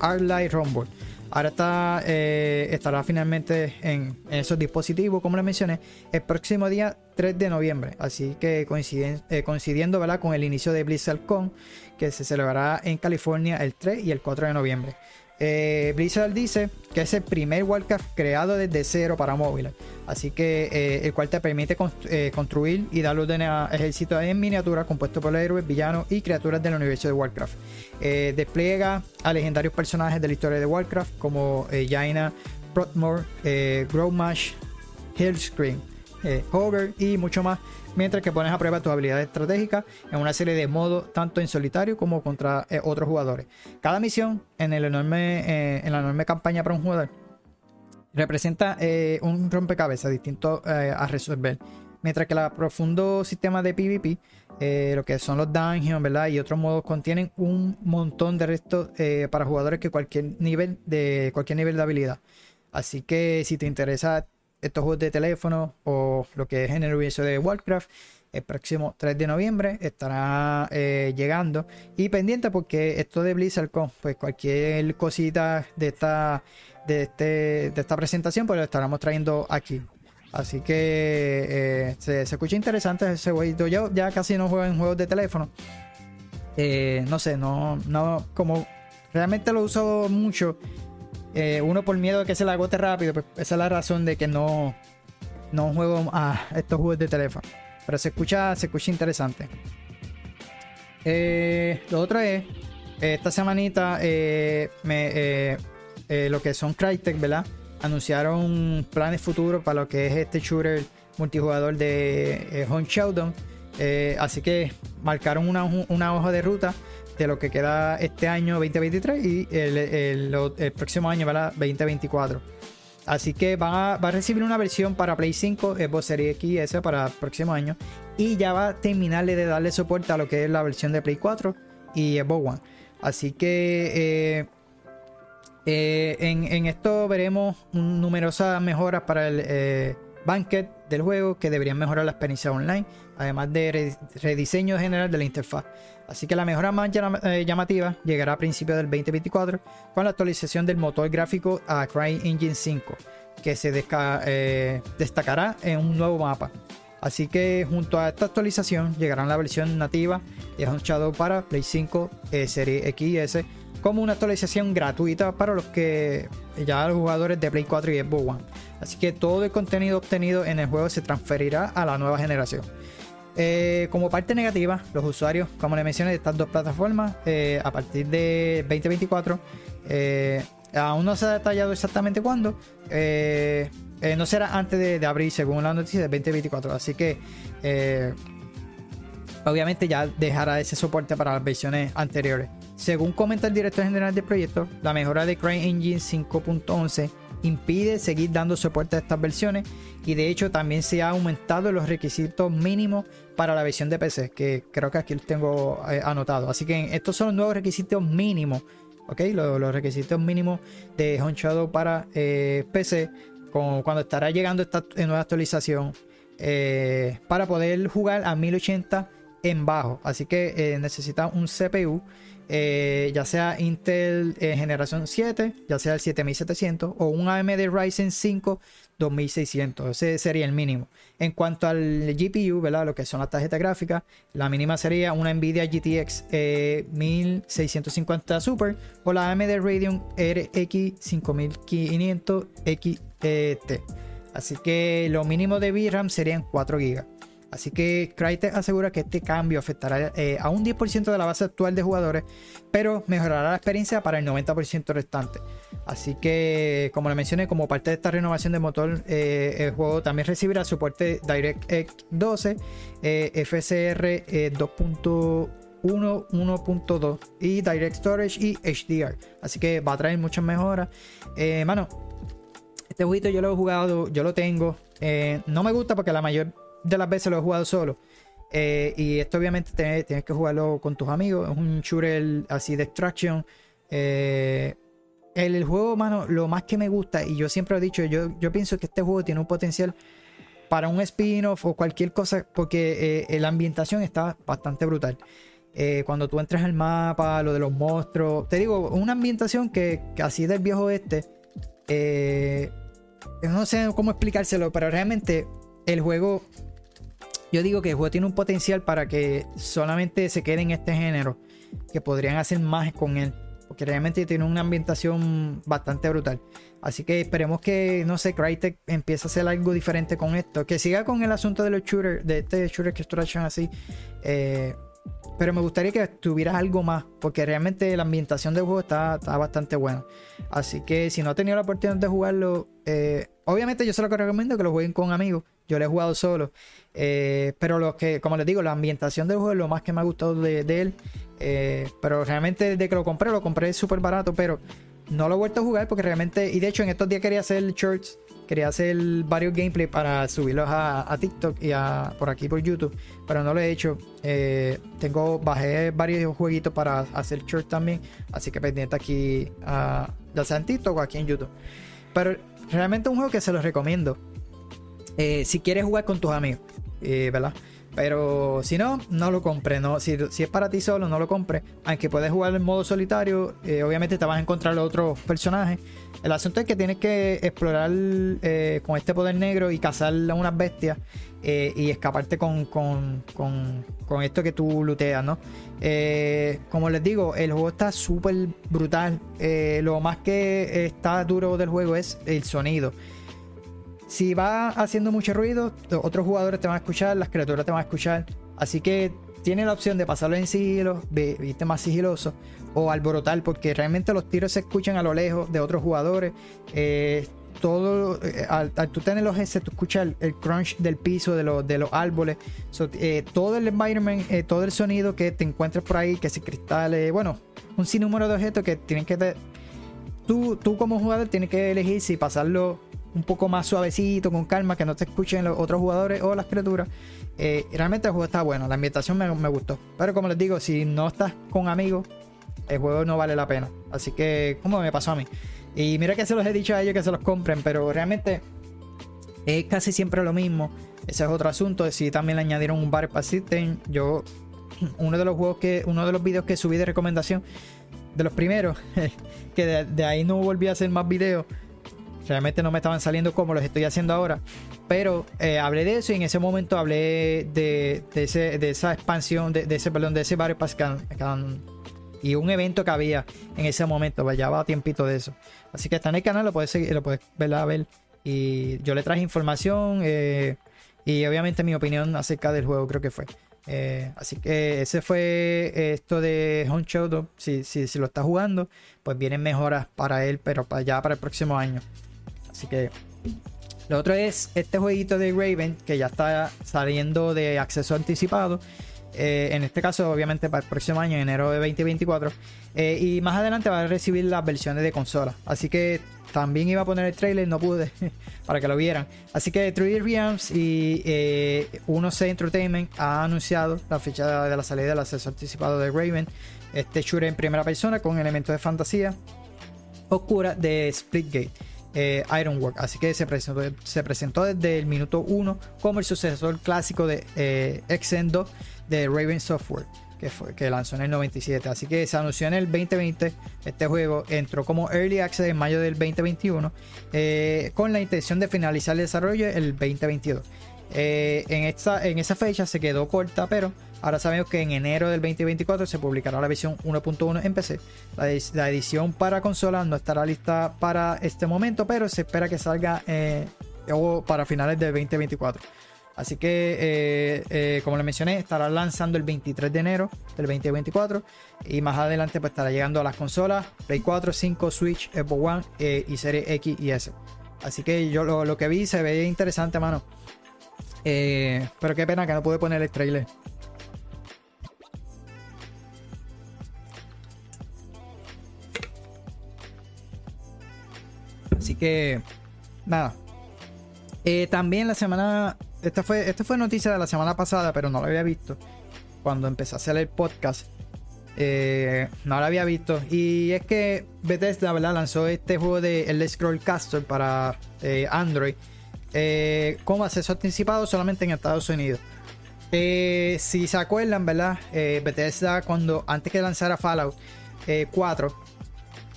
Art Light Rumble. Ahora está, eh, estará finalmente en, esos dispositivos, como les mencioné, el próximo día 3 de noviembre. Así que eh, coincidiendo con el inicio de BlizzardCon, que se celebrará en California el 3 y el 4 de noviembre. Eh, Blizzard dice que es el primer Warcraft creado desde cero para móviles, así que eh, el cual te permite eh, construir y dar orden a ejércitos en miniatura compuesto por héroes, villanos y criaturas del universo de Warcraft. despliega a legendarios personajes de la historia de Warcraft como Jaina, Prothmore, Growmash, Hellscream, Hover y mucho más mientras que pones a prueba tus habilidades estratégicas en una serie de modos, tanto en solitario como contra eh, otros jugadores. Cada misión en, el enorme, eh, en la enorme campaña para un jugador representa eh, un rompecabezas distinto a resolver. Mientras que el profundo sistema de PvP, lo que son los dungeons, ¿verdad? Y otros modos contienen un montón de restos para jugadores que cualquier nivel de cualquier nivel de habilidad. Así que si te interesa estos juegos de teléfono o lo que es en el universo de Warcraft. El próximo 3 de noviembre estará eh, llegando y pendiente porque esto de BlizzardCon, pues cualquier cosita de esta, de, este, de esta presentación, pues lo estaremos trayendo aquí. Así que eh, se, escucha interesante ese jueguito. Yo ya casi no juego en juegos de teléfono. Eh, no sé, no, no, como realmente lo uso mucho eh, uno por miedo de que se la agote rápido, pues esa es la razón de que no, no juego a estos juegos de teléfono. Pero se escucha, se escucha interesante. Eh, lo otro es, esta semanita, eh, lo que son Crytek, ¿verdad? Anunciaron planes futuros para lo que es este shooter multijugador de Home Showdown. así que marcaron una, una hoja de ruta de lo que queda este año 2023 y el, próximo año, ¿verdad? 2024. Así que va a, recibir una versión para Play 5, Xbox Series X para el próximo año. Y ya va a terminarle de darle soporte a lo que es la versión de Play 4 y Xbox One. Así que eh, eh, en, esto veremos numerosas mejoras para el eh, Banquet del juego que deberían mejorar la experiencia online, además de rediseño general de la interfaz. Así que la mejora más eh, llamativa llegará a principios del 2024 con la actualización del motor gráfico a CryEngine 5, que se eh, destacará en un nuevo mapa. Así que junto a esta actualización llegará la versión nativa de para Play 5, eh, Serie X como una actualización gratuita para los que ya los jugadores de Play 4 y Xbox One. Así que todo el contenido obtenido en el juego se transferirá a la nueva generación. Eh, como parte negativa, los usuarios, como les mencioné, de estas dos plataformas, eh, a partir de 2024, eh, aún no se ha detallado exactamente cuándo, no será antes de, de, abril, según la noticia, de 2024. Así que, obviamente, ya dejará ese soporte para las versiones anteriores. Según comenta el director general del proyecto, la mejora de CryEngine 5.11 impide seguir dando soporte a estas versiones y de hecho también se ha aumentado los requisitos mínimos para la versión de PC, que creo que aquí los tengo eh, anotado. Así que estos son los nuevos requisitos mínimos, ¿ok? Los, requisitos mínimos de Home para eh, PC, cuando estará llegando esta nueva actualización eh, para poder jugar a 1080 en bajo. Así que necesita un CPU eh, ya sea Intel eh, generación 7, ya sea el 7700 o un AMD Ryzen 5 2600. Ese sería el mínimo. En cuanto al GPU, ¿verdad? Lo que son las tarjetas gráficas, la mínima sería una Nvidia GTX 1650 eh, Super o la AMD Radeon RX 5500 XT. Así que lo mínimo de VRAM serían 4 GB. Así que Crytek asegura que este cambio afectará eh, a un 10% de la base actual de jugadores, pero mejorará la experiencia para el 90% restante. Así que, como le mencioné, como parte de esta renovación de motor, eh, el juego también recibirá soporte DirectX 12, FSR 2.1 1.2 y Direct Storage y HDR. Así que va a traer muchas mejoras. Eh, mano, este jueguito yo lo he jugado, yo lo tengo. Eh, no me gusta porque la mayor de las veces lo he jugado solo. Eh, y esto obviamente tienes, que jugarlo con tus amigos. Es un shooter así de extraction. el, el, juego, mano, lo más que me gusta, y yo siempre he dicho, yo, yo pienso que este juego tiene un potencial para un spin-off o cualquier cosa, porque la ambientación está bastante brutal. Eh, cuando tú entras al mapa, lo de los monstruos. Te digo, una ambientación que, así del viejo oeste. Eh, no sé cómo explicárselo, pero realmente el juego. Yo digo que el juego tiene un potencial para que solamente se quede en este género. Que podrían hacer más con él. Porque realmente tiene una ambientación bastante brutal. Así que esperemos que, no sé, Crytek empiece a hacer algo diferente con esto. Que siga con el asunto de los shooters, de este shooter que extraction así. Eh, pero me gustaría que tuviera algo más, porque realmente la ambientación del juego está, bastante buena. Así que si no ha tenido la oportunidad de jugarlo, eh, obviamente yo se lo recomiendo que lo jueguen con amigos. Yo lo he jugado solo. Eh, pero lo que, como les digo, la ambientación del juego es lo más que me ha gustado de, él. Eh, pero realmente desde que lo compré, lo compré súper barato, pero no lo he vuelto a jugar porque realmente, y de hecho en estos días quería hacer shorts quería hacer varios gameplays para subirlos a, TikTok y a, por aquí por YouTube, pero no lo he hecho. Eh, tengo, bajé varios jueguitos para hacer short también, así que pendiente aquí, ya sea en TikTok o aquí en YouTube. Pero realmente un juego que se los recomiendo. Eh, si quieres jugar con tus amigos, eh, ¿verdad? Pero si no, no lo compre. No, si, es para ti solo, no lo compre. Aunque puedes jugar en modo solitario, eh, obviamente te vas a encontrar los otros personajes. El asunto es que tienes que explorar con este poder negro y cazar a unas bestias y escaparte con, con, con, esto que tú luteas, ¿no? como les digo, el juego está súper brutal. lo más que está duro del juego es el sonido. Si va haciendo mucho ruido, otros jugadores te van a escuchar, las criaturas te van a escuchar. Así que tiene la opción de pasarlo en sigilo, viste más sigiloso, o alborotar, porque realmente los tiros se escuchan a lo lejos de otros jugadores. Eh, todo, eh, al, tú tener los S, tú escuchas el, crunch del piso, de, de los árboles, eh, todo el environment, todo el sonido que te encuentres por ahí, que si cristales, bueno, un sinnúmero de objetos que tienen que. tú, tú como jugador tienes que elegir si pasarlo un poco más suavecito, con calma, que no te escuchen los otros jugadores o las criaturas. Eh, realmente el juego está bueno, la ambientación me, gustó. Pero como les digo, si no estás con amigos, el juego no vale la pena. Así que, como me pasó a mí. Y mira que se los he dicho a ellos que se los compren, pero realmente es casi siempre lo mismo. Ese es otro asunto. Si también le añadieron un bar system, yo uno de los juegos que, uno de los videos que subí de recomendación, de los primeros, (laughs) que de ahí no volví a hacer más videos Realmente no me estaban saliendo como los estoy haciendo ahora. Pero eh, hablé de eso y en ese momento hablé de, de, esa expansión, de, ese, perdón, de ese Battle Pass y un evento que había en ese momento. Ya va tiempito de eso. Así que está en el canal, lo puedes seguir, lo puedes ver a ver. Y yo le traje información eh, y obviamente mi opinión acerca del juego, creo que fue. Eh, así que ese fue esto de Honcho. Si, si, si, lo está jugando, pues vienen mejoras para él, pero para ya para el próximo año. Así que lo otro es este jueguito de Raven que ya está saliendo de acceso anticipado. Eh, en este caso, obviamente, para el próximo año, enero de 2024. Eh, y más adelante va a recibir las versiones de consola. Así que también iba a poner el trailer, no pude, (laughs) para que lo vieran. Así que 3D Realms y eh, 1C Entertainment ha anunciado la fecha de la salida del acceso anticipado de Raven. Este shooter en primera persona con elementos de fantasía oscura de Splitgate eh, Ironwork. Así que se presentó, se presentó desde el minuto 1 como el sucesor clásico de eh, de Raven Software. Que, fue, que lanzó en el 97. Así que se anunció en el 2020. Este juego entró como Early Access en mayo del 2021. Eh, con la intención de finalizar el desarrollo el 2022. Eh, en, esta, en esa fecha se quedó corta, pero ahora sabemos que en enero del 2024 se publicará la versión 1.1 en PC. La, edición para consola no estará lista para este momento, pero se espera que salga eh, para finales del 2024. Así que, eh, como les mencioné, estará lanzando el 23 de enero del 2024 y más adelante pues estará llegando a las consolas Play 4, 5, Switch, Xbox One y Serie X y S. Así que yo lo, que vi se veía interesante, mano. Pero qué pena que no pude poner el trailer. Así que, nada. Eh, también la semana. Esta fue, esta fue noticia de la semana pasada, pero no la había visto. Cuando empecé a hacer el podcast. Eh, no la había visto. Y es que Bethesda, ¿verdad? Lanzó este juego de El Scroll Caster para eh, Android. Como acceso anticipado solamente en Estados Unidos. si se acuerdan, ¿verdad? Bethesda, cuando antes que lanzara Fallout 4,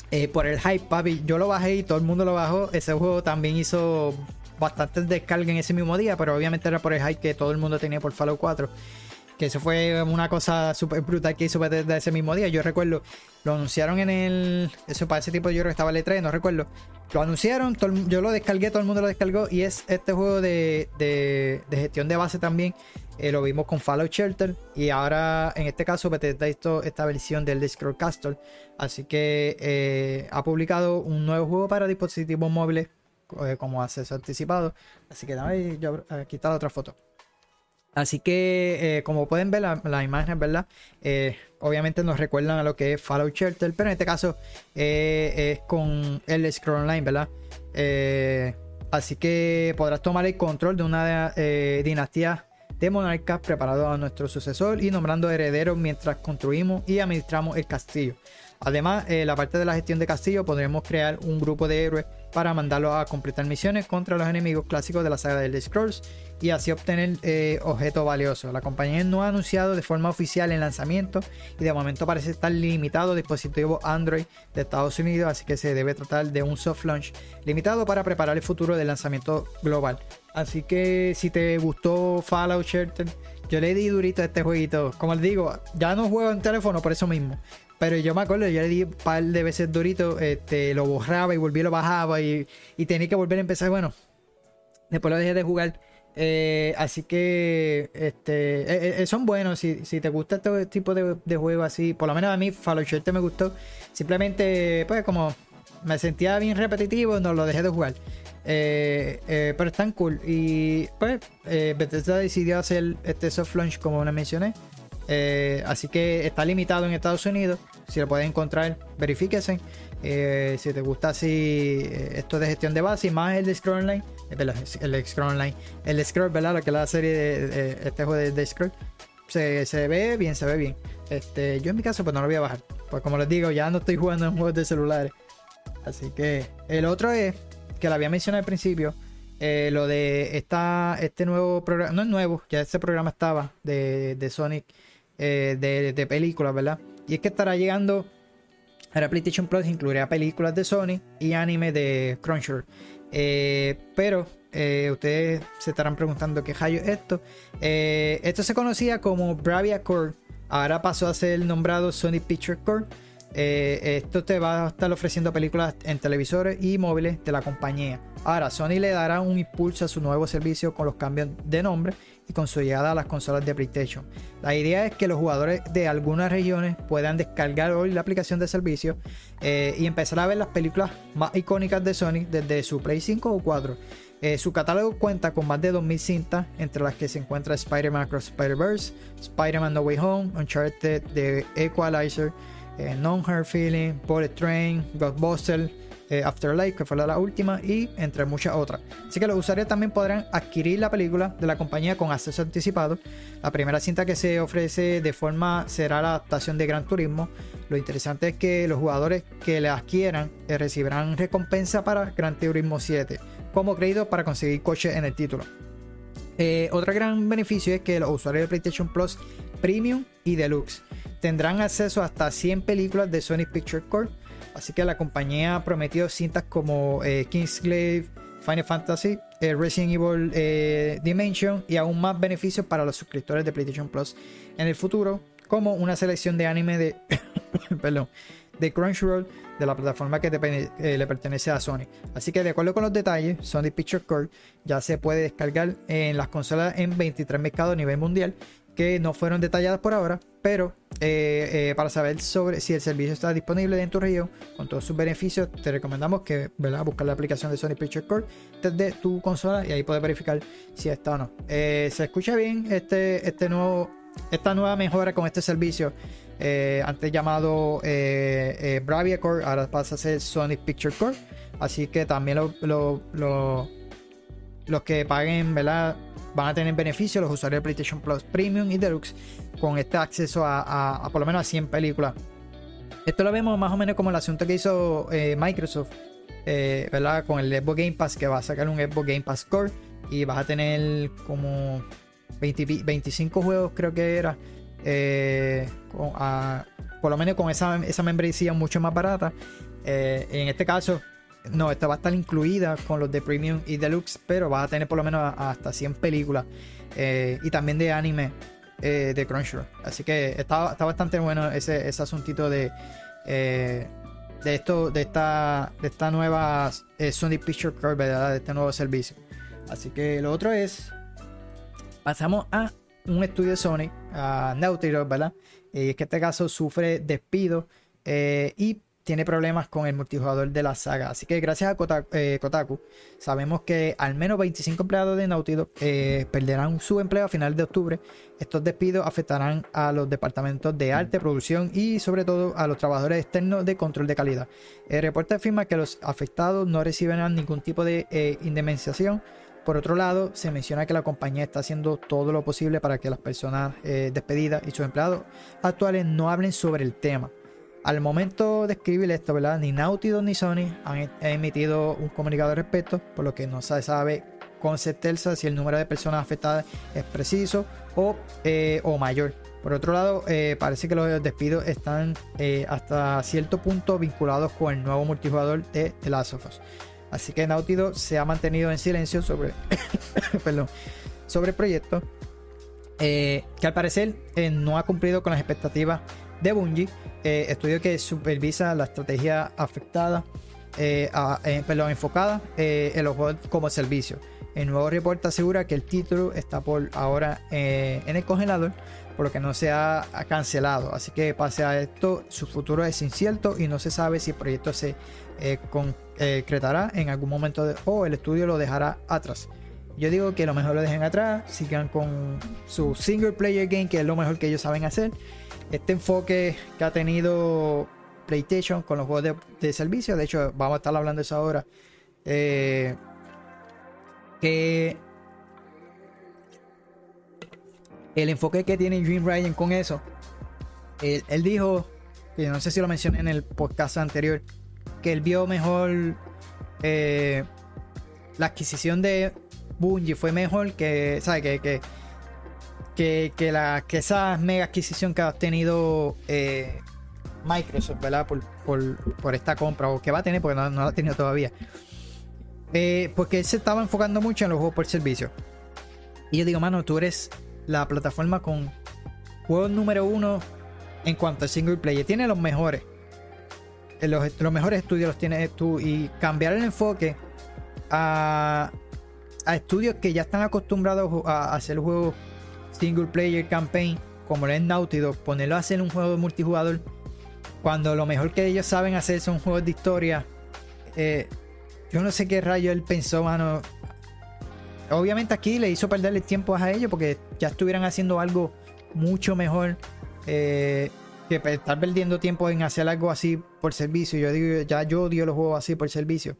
eh, por el hype, papi. Yo lo bajé y todo el mundo lo bajó. Ese juego también hizo bastantes descargas en ese mismo día, pero obviamente era por el hype que todo el mundo tenía por Fallout 4. Que eso fue una cosa súper brutal que hizo desde ese mismo día. Yo recuerdo, lo anunciaron en el. Eso para ese tipo yo creo que estaba el E3, no recuerdo. Lo anunciaron, yo lo descargué, todo el mundo lo descargó. Y es este juego de, de, de gestión de base también. Eh, lo vimos con Fallout Shelter. Y ahora, en este caso, Bethesda hizo esta versión del Scroll Castle. Así que eh, ha publicado un nuevo juego para dispositivos móviles eh, como acceso anticipado. Así que aquí está la otra foto. Así que, como pueden ver, las la imágenes, ¿verdad? obviamente nos recuerdan a lo que es Fallout Shelter, pero en este caso es con el Scroll Online, ¿verdad? así que podrás tomar el control de una dinastía de monarcas preparado a nuestro sucesor y nombrando herederos mientras construimos y administramos el castillo. Además, eh, la parte de la gestión de castillo podremos crear un grupo de héroes para mandarlos a completar misiones contra los enemigos clásicos de la saga de The Scrolls y así obtener eh, objetos valiosos. La compañía no ha anunciado de forma oficial el lanzamiento y de momento parece estar limitado a dispositivos Android de Estados Unidos, así que se debe tratar de un soft launch limitado para preparar el futuro del lanzamiento global. Así que si te gustó Fallout Shelter, yo le di durito a este jueguito. Como les digo, ya no juego en teléfono por eso mismo. Pero yo me acuerdo, yo le di un par de veces durito, este, lo borraba y volví lo bajaba y, y tenía que volver a empezar. Bueno, después lo dejé de jugar. Eh, así que este, eh, eh, son buenos. Si, te gusta este tipo de, de juego así, por lo menos a mí Fallout Shelter me gustó. Simplemente, pues como me sentía bien repetitivo, no lo dejé de jugar. pero están cool. Y pues Bethesda decidió hacer este soft launch como les mencioné. Eh, así que está limitado en Estados Unidos. Si lo puedes encontrar, verifíquese. Eh, si te gusta así eh, esto de gestión de base y más el de Scroll Online, el Scroll Online, el Scroll, ¿verdad? Lo que es la serie de, este juego de, Scroll, se, se, ve bien, se ve bien. Este, yo en mi caso, pues no lo voy a bajar. Pues como les digo, ya no estoy jugando en juegos de celulares. Así que el otro es que lo había mencionado al principio. lo de esta, este nuevo programa, no es nuevo, ya este programa estaba de, de Sonic eh, de, películas, ¿verdad? Y es que estará llegando a PlayStation Plus, incluirá películas de Sony y anime de Crunchyroll. Eh, pero eh, ustedes se estarán preguntando qué rayo es esto. esto se conocía como Bravia Core, ahora pasó a ser nombrado Sony Picture Core. esto te va a estar ofreciendo películas en televisores y móviles de la compañía. Ahora, Sony le dará un impulso a su nuevo servicio con los cambios de nombre y con su llegada a las consolas de PlayStation. La idea es que los jugadores de algunas regiones puedan descargar hoy la aplicación de servicio eh, y empezar a ver las películas más icónicas de Sony desde su Play 5 o 4. Eh, su catálogo cuenta con más de 2.000 cintas, entre las que se encuentra Spider-Man Across Spider-Verse, Spider-Man No Way Home, Uncharted, The Equalizer, eh, Non Her Feeling, Bullet Train, Ghostbusters, eh, Afterlife, que fue la última, y entre muchas otras. Así que los usuarios también podrán adquirir la película de la compañía con acceso anticipado. La primera cinta que se ofrece de forma será la adaptación de Gran Turismo. Lo interesante es que los jugadores que la adquieran eh, recibirán recompensa para Gran Turismo 7 como crédito para conseguir coche en el título. Eh, otro gran beneficio es que los usuarios de PlayStation Plus Premium y Deluxe tendrán acceso hasta 100 películas de Sony Picture Corp Así que la compañía prometió cintas como eh, Kingsglaive, Final Fantasy, eh, Resident Evil eh, Dimension y aún más beneficios para los suscriptores de PlayStation Plus en el futuro, como una selección de anime de, (coughs) perdón, de Crunchyroll de la plataforma que eh, le pertenece a Sony. Así que de acuerdo con los detalles, Sony Pictures Core ya se puede descargar en las consolas en 23 mercados a nivel mundial que no fueron detalladas por ahora, pero eh, eh, para saber sobre si el servicio está disponible en tu región con todos sus beneficios, te recomendamos que ¿verdad? buscar la aplicación de Sony Pictures Core desde tu consola y ahí puedes verificar si está o no. se escucha bien este, este nuevo, esta nueva mejora con este servicio eh, antes llamado eh, eh, Bravia Core, ahora pasa a ser Sonic Picture Core. Así que también los que paguen, ¿verdad? Van a tener beneficios los usuarios de PlayStation Plus Premium y Deluxe con este acceso a, por lo menos a 100 películas. Esto lo vemos más o menos como el asunto que hizo Microsoft, ¿verdad? Con el Xbox Game Pass, que va a sacar un Xbox Game Pass Core y vas a tener como 25 juegos, creo que era eh, por lo menos con esa, esa membresía mucho más barata. Eh, en este caso, no, esta va a estar incluida con los de Premium y Deluxe, pero va a tener por lo menos hasta 100 películas eh, y también de anime de Crunchyroll. Así que está, está bastante bueno ese, ese asuntito de, de esto, de esta, de esta nueva Sony Picture Core, De este nuevo servicio. Así que lo otro es, pasamos a un estudio de Sony, a Naughty ¿verdad? Y es que este caso sufre despido eh, y tiene problemas con el multijugador de la saga. Así que gracias a eh, Kotaku, sabemos que al menos 25 empleados de Naughty Dog eh, perderán su empleo a final de octubre. Estos despidos afectarán a los departamentos de arte, producción y sobre todo a los trabajadores externos de control de calidad. El reporte afirma que los afectados no recibirán ningún tipo de indemnización por otro lado, se menciona que la compañía está haciendo todo lo posible para que las personas eh, despedidas y sus empleados actuales no hablen sobre el tema. Al momento de escribir esto, ¿verdad? Ni Naughty ni Sony han emitido un comunicado al respecto, por lo que no se sabe con certeza si el número de personas afectadas es preciso o, eh, o mayor. Por otro lado, eh, parece que los despidos están hasta cierto punto vinculados con el nuevo multijugador de The Last of Us. Así que Naughty se ha mantenido en silencio sobre, (coughs) sobre el proyecto, eh, que al parecer eh, no ha cumplido con las expectativas de Bungie, eh, estudio que supervisa la estrategia afectada, perdón, enfocada en los juegos como servicio. El nuevo reporte asegura que el título está por ahora en el congelador, por lo que no se ha cancelado. Así que pase a esto, su futuro es incierto y no se sabe si el proyecto se con, concretará en algún momento o el estudio lo dejará atrás. Yo digo que lo mejor lo dejen atrás, sigan con su single player game, que es lo mejor que ellos saben hacer. Este enfoque que ha tenido PlayStation con los juegos de, servicio, de hecho, vamos a estar hablando de eso ahora. Eh, que el enfoque que tiene Dream Ryan con eso, él, él dijo, que no sé si lo mencioné en el podcast anterior, que él vio mejor eh, la adquisición de Bungie fue mejor que, ¿sabes? Que, que, que, la, que esa mega adquisición que ha obtenido eh, Microsoft, ¿verdad? Por, esta compra, o que va a tener, porque no, la ha tenido todavía. Eh, porque él se estaba enfocando mucho en los juegos por servicio. Y yo digo, mano, tú eres la plataforma con juegos número uno en cuanto a single player. Tiene los mejores los, mejores estudios los tienes tú y cambiar el enfoque a, a estudios que ya están acostumbrados a, hacer juegos single player campaign como el Naughty Dog, ponerlo a hacer un juego de multijugador cuando lo mejor que ellos saben hacer son juegos de historia. Eh, yo no sé qué rayo él pensó, mano. Obviamente aquí le hizo perderle tiempo a ellos porque ya estuvieran haciendo algo mucho mejor. Eh, que estar perdiendo tiempo en hacer algo así por servicio. Yo digo, ya yo odio los juegos así por servicio.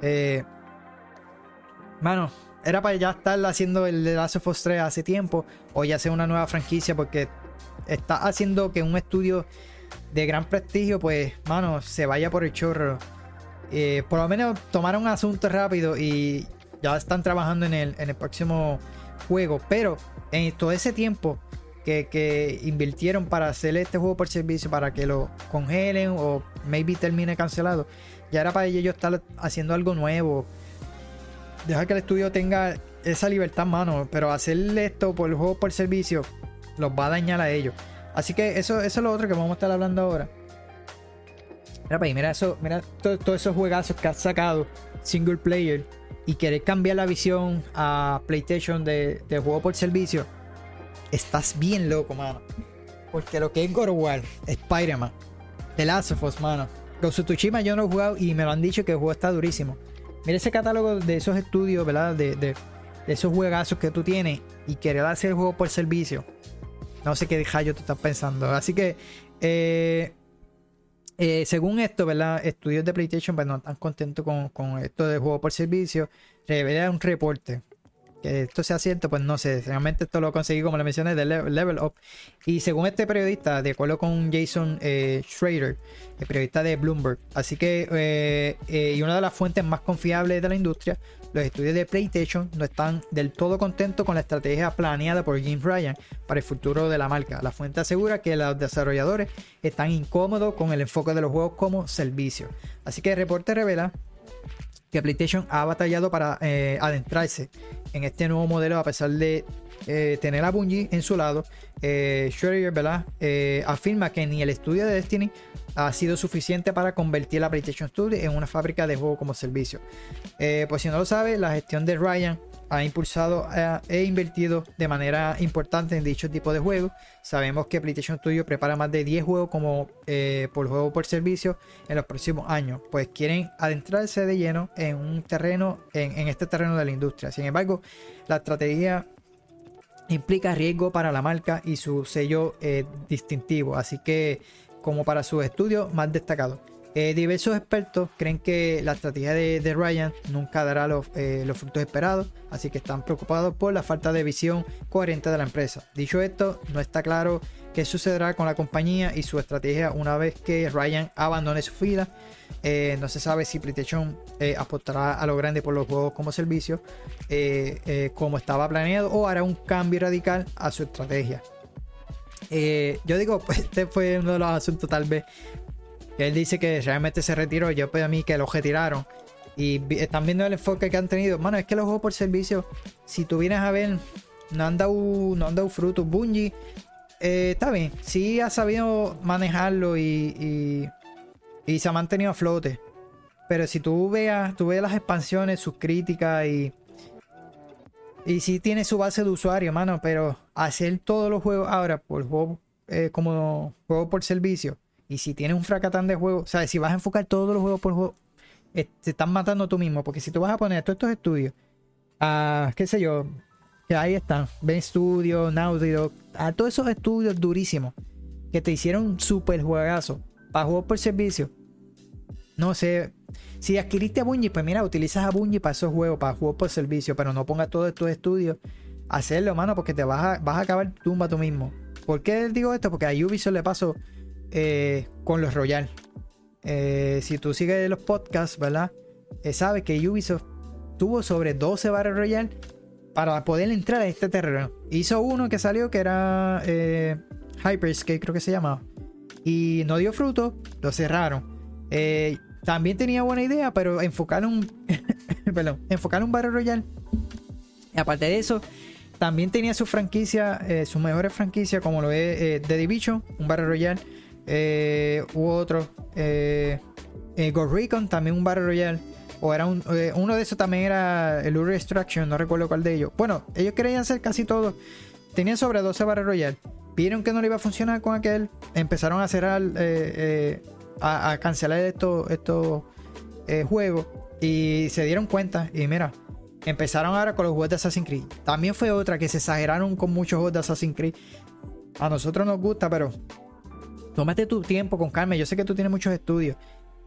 Eh, mano, era para ya estar haciendo el de Last of Us 3 hace tiempo. O ya sea una nueva franquicia. Porque está haciendo que un estudio de gran prestigio, pues, mano, se vaya por el chorro. Eh, por lo menos tomaron un asunto rápido y ya están trabajando en el, en el próximo juego. Pero en todo ese tiempo que, invirtieron para hacer este juego por servicio, para que lo congelen o maybe termine cancelado. Ya era para ellos estar haciendo algo nuevo. Deja que el estudio tenga esa libertad en mano, pero hacerle esto por el juego por servicio los va a dañar a ellos. Así que eso, eso es lo otro que vamos a estar hablando ahora. Mira, mira eso, mira todos esos juegazos que has sacado single player y querer cambiar la visión a PlayStation de, juego por servicio, estás bien loco, mano. Porque lo que es God of War, Spider-Man, The Last of Us, mano. Tsushima yo no he jugado y me lo han dicho que el juego está durísimo. Mira ese catálogo de esos estudios, ¿verdad? De, de, esos juegazos que tú tienes y querer hacer el juego por servicio. No sé qué rayo tú estás pensando. Así que, eh, eh, según esto, ¿verdad? Estudios de PlayStation pues, no están contentos con, con esto de juego por servicio. Revela un reporte que esto sea cierto, pues no sé. Realmente esto lo conseguí, como le mencioné, de Level Up. Y según este periodista, de acuerdo con Jason eh, Schrader, el periodista de Bloomberg, así que, eh, eh, y una de las fuentes más confiables de la industria, los estudios de PlayStation no están del todo contentos con la estrategia planeada por Jim Ryan para el futuro de la marca. La fuente asegura que los desarrolladores están incómodos con el enfoque de los juegos como servicio. Así que el reporte revela que PlayStation ha batallado para eh, adentrarse en este nuevo modelo a pesar de eh, tener a Bungie en su lado. Eh. Eh, afirma que ni el estudio de Destiny ha sido suficiente para convertir la PlayStation Studio en una fábrica de juego como servicio. pues si no lo sabe, la gestión de Ryan ha impulsado e invertido de manera importante en dicho tipo de juegos. Sabemos que PlayStation Studio prepara más de 10 juegos como eh, por juego por servicio en los próximos años, pues quieren adentrarse de lleno en un terreno, en, este terreno de la industria. Sin embargo, la estrategia implica riesgo para la marca y su sello eh, distintivo, así que como para sus estudios más destacados. Eh, diversos expertos creen que la estrategia de, Ryan nunca dará eh, los, frutos esperados, así que están preocupados por la falta de visión coherente de la empresa. Dicho esto, no está claro qué sucederá con la compañía y su estrategia una vez que Ryan abandone su fila. Eh, no se sabe si PlayStation apostará a lo grande por los juegos como servicio, como estaba planeado, o hará un cambio radical a su estrategia. yo digo, pues (laughs) este fue uno de los asuntos tal vez él dice que realmente se retiró. Yo pues a mí que lo retiraron. Y están viendo el enfoque que han tenido. Mano, es que los juegos por servicio, si tú vienes a ver, no han dado, no han dado frutos. Bungie eh, está bien. Sí ha sabido manejarlo y, y, se ha mantenido a flote. Pero si tú veas, tú ves las expansiones, sus críticas y. Y sí tiene su base de usuario, mano. Pero hacer todos los juegos ahora por juego eh, como juego por servicio y si tienes un fracatán de juego, o sea, si vas a enfocar todos los juegos por juego, eh, te están matando tú mismo. Porque si tú vas a poner todos estos estudios, a, qué sé yo, que ahí están, Ben Studio, Naughty a todos esos estudios durísimos que te hicieron super juegazo para juegos por servicio. No sé, si adquiriste a Bungie, pues mira, utilizas a Bungie para esos juegos, para juegos por servicio, pero no pongas todos estos estudios a hacerlo, mano, porque te vas a, vas a acabar tumba tú mismo. ¿Por qué digo esto? Porque a Ubisoft le pasó eh, con los Royal. Eh, si tú sigues los podcasts, ¿verdad? Eh, sabes que Ubisoft tuvo sobre 12 Battle Royale para poder entrar a este terreno. Hizo uno que salió que era Hyperscape, creo que se llamaba. Y no dio fruto, lo cerraron. también tenía buena idea, pero enfocaron, (laughs) perdón, enfocaron un Battle Royale. Y aparte de eso, también tenía su franquicia, sus mejores franquicias, como lo es The Division, un Battle Royale eh, u otro. Eh, eh, también un Battle Royale. O era un, eh, uno de esos también era el Uri Extraction, no recuerdo cuál de ellos. Bueno, ellos querían ser casi todos. Tenían sobre 12 Battle Royale. Vieron que no le iba a funcionar con aquel. Empezaron a cerrar, a, cancelar estos, estos juegos. Y se dieron cuenta. Y mira, empezaron ahora con los juegos de Assassin's Creed. También fue otra que se exageraron con muchos juegos de Assassin's Creed. A nosotros nos gusta, pero tómate tu tiempo con calma. Yo sé que tú tienes muchos estudios,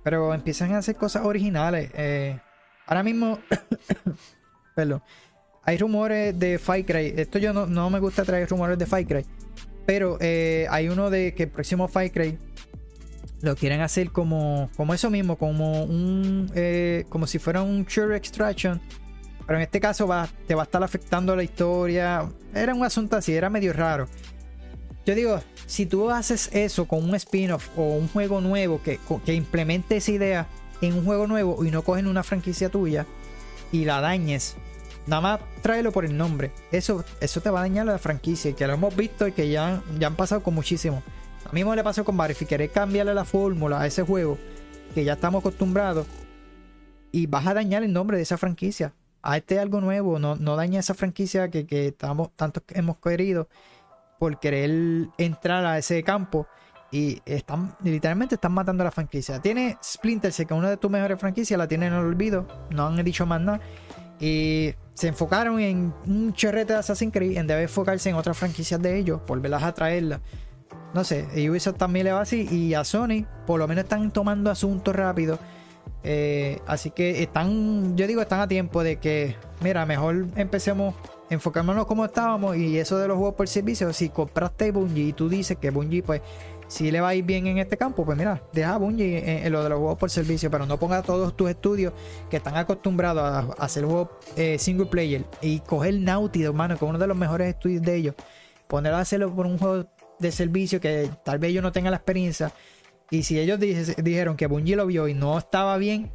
pero empiezan a hacer cosas originales. Eh, ahora mismo, (coughs) perdón, hay rumores de Fight Cry. Esto yo no, me gusta traer rumores de Fight Cry, pero eh, hay uno de que el próximo Fight Cry lo quieren hacer como, como eso mismo, como un, eh, como si fuera un Sure Extraction. Pero en este caso te va a estar afectando la historia. Era un asunto así, era medio raro. Yo digo, si tú haces eso con un spin-off o un juego nuevo que, que implemente esa idea en un juego nuevo y no cogen una franquicia tuya y la dañes, nada más tráelo por el nombre. Eso, eso te va a dañar la franquicia, que lo hemos visto y que ya, ya han pasado con muchísimo. A mí me le pasó con Barry, si querés cambiarle la fórmula a ese juego, que ya estamos acostumbrados y vas a dañar el nombre de esa franquicia. A este algo nuevo, no, no daña esa franquicia que, que estamos, hemos querido por querer entrar a ese campo y están literalmente están matando a la franquicia. Tiene Splinter que es una de tus mejores franquicias, la tienen en el olvido, no han dicho más nada. Y se enfocaron en un chorrete de Assassin's Creed, en debe enfocarse en otras franquicias de ellos, volverlas a traerlas. No sé, Ubisoft también le va así y a Sony por lo menos están tomando asuntos rápido. Eh, así que están, yo digo, están a tiempo de que, mira, mejor empecemos, enfocándonos como estábamos y eso de los juegos por servicio, si compraste Bungie y tú dices que Bungie pues si le va a ir bien en este campo, pues mira, deja Bungie en, lo de los juegos por servicio, pero no ponga todos tus estudios que están acostumbrados a, hacer juegos eh, single player y coger Naughty, hermano, que es uno de los mejores estudios de ellos, ponerlo a hacerlo por un juego de servicio que tal vez ellos no tengan la experiencia. Y si ellos dijeron que Bungie lo vio y no estaba bien,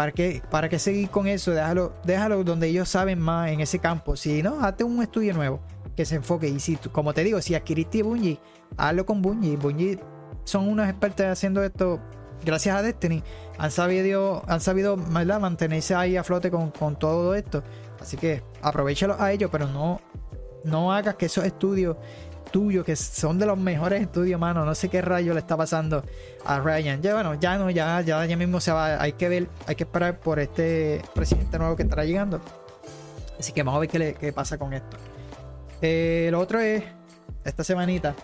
¿para qué, ¿para qué seguir con eso? Déjalo, déjalo donde ellos saben más en ese campo. Si no, hazte un estudio nuevo que se enfoque. Y si, como te digo, si adquiriste Bungie, hazlo con Bungie. Bungie son unos expertos haciendo esto gracias a Destiny. Han sabido, han sabido mantenerse ahí a flote con, todo esto. Así que aprovechalo a ellos, pero no, no hagas que esos estudios tuyos, que son de los mejores estudios, mano, no sé qué rayo le está pasando a Ryan. Ya bueno, ya no, ya, ya, ya mismo se va. Hay que ver, hay que esperar por este presidente nuevo que estará llegando. Así que vamos a ver qué, qué pasa con esto. Eh, lo otro es, esta semanita,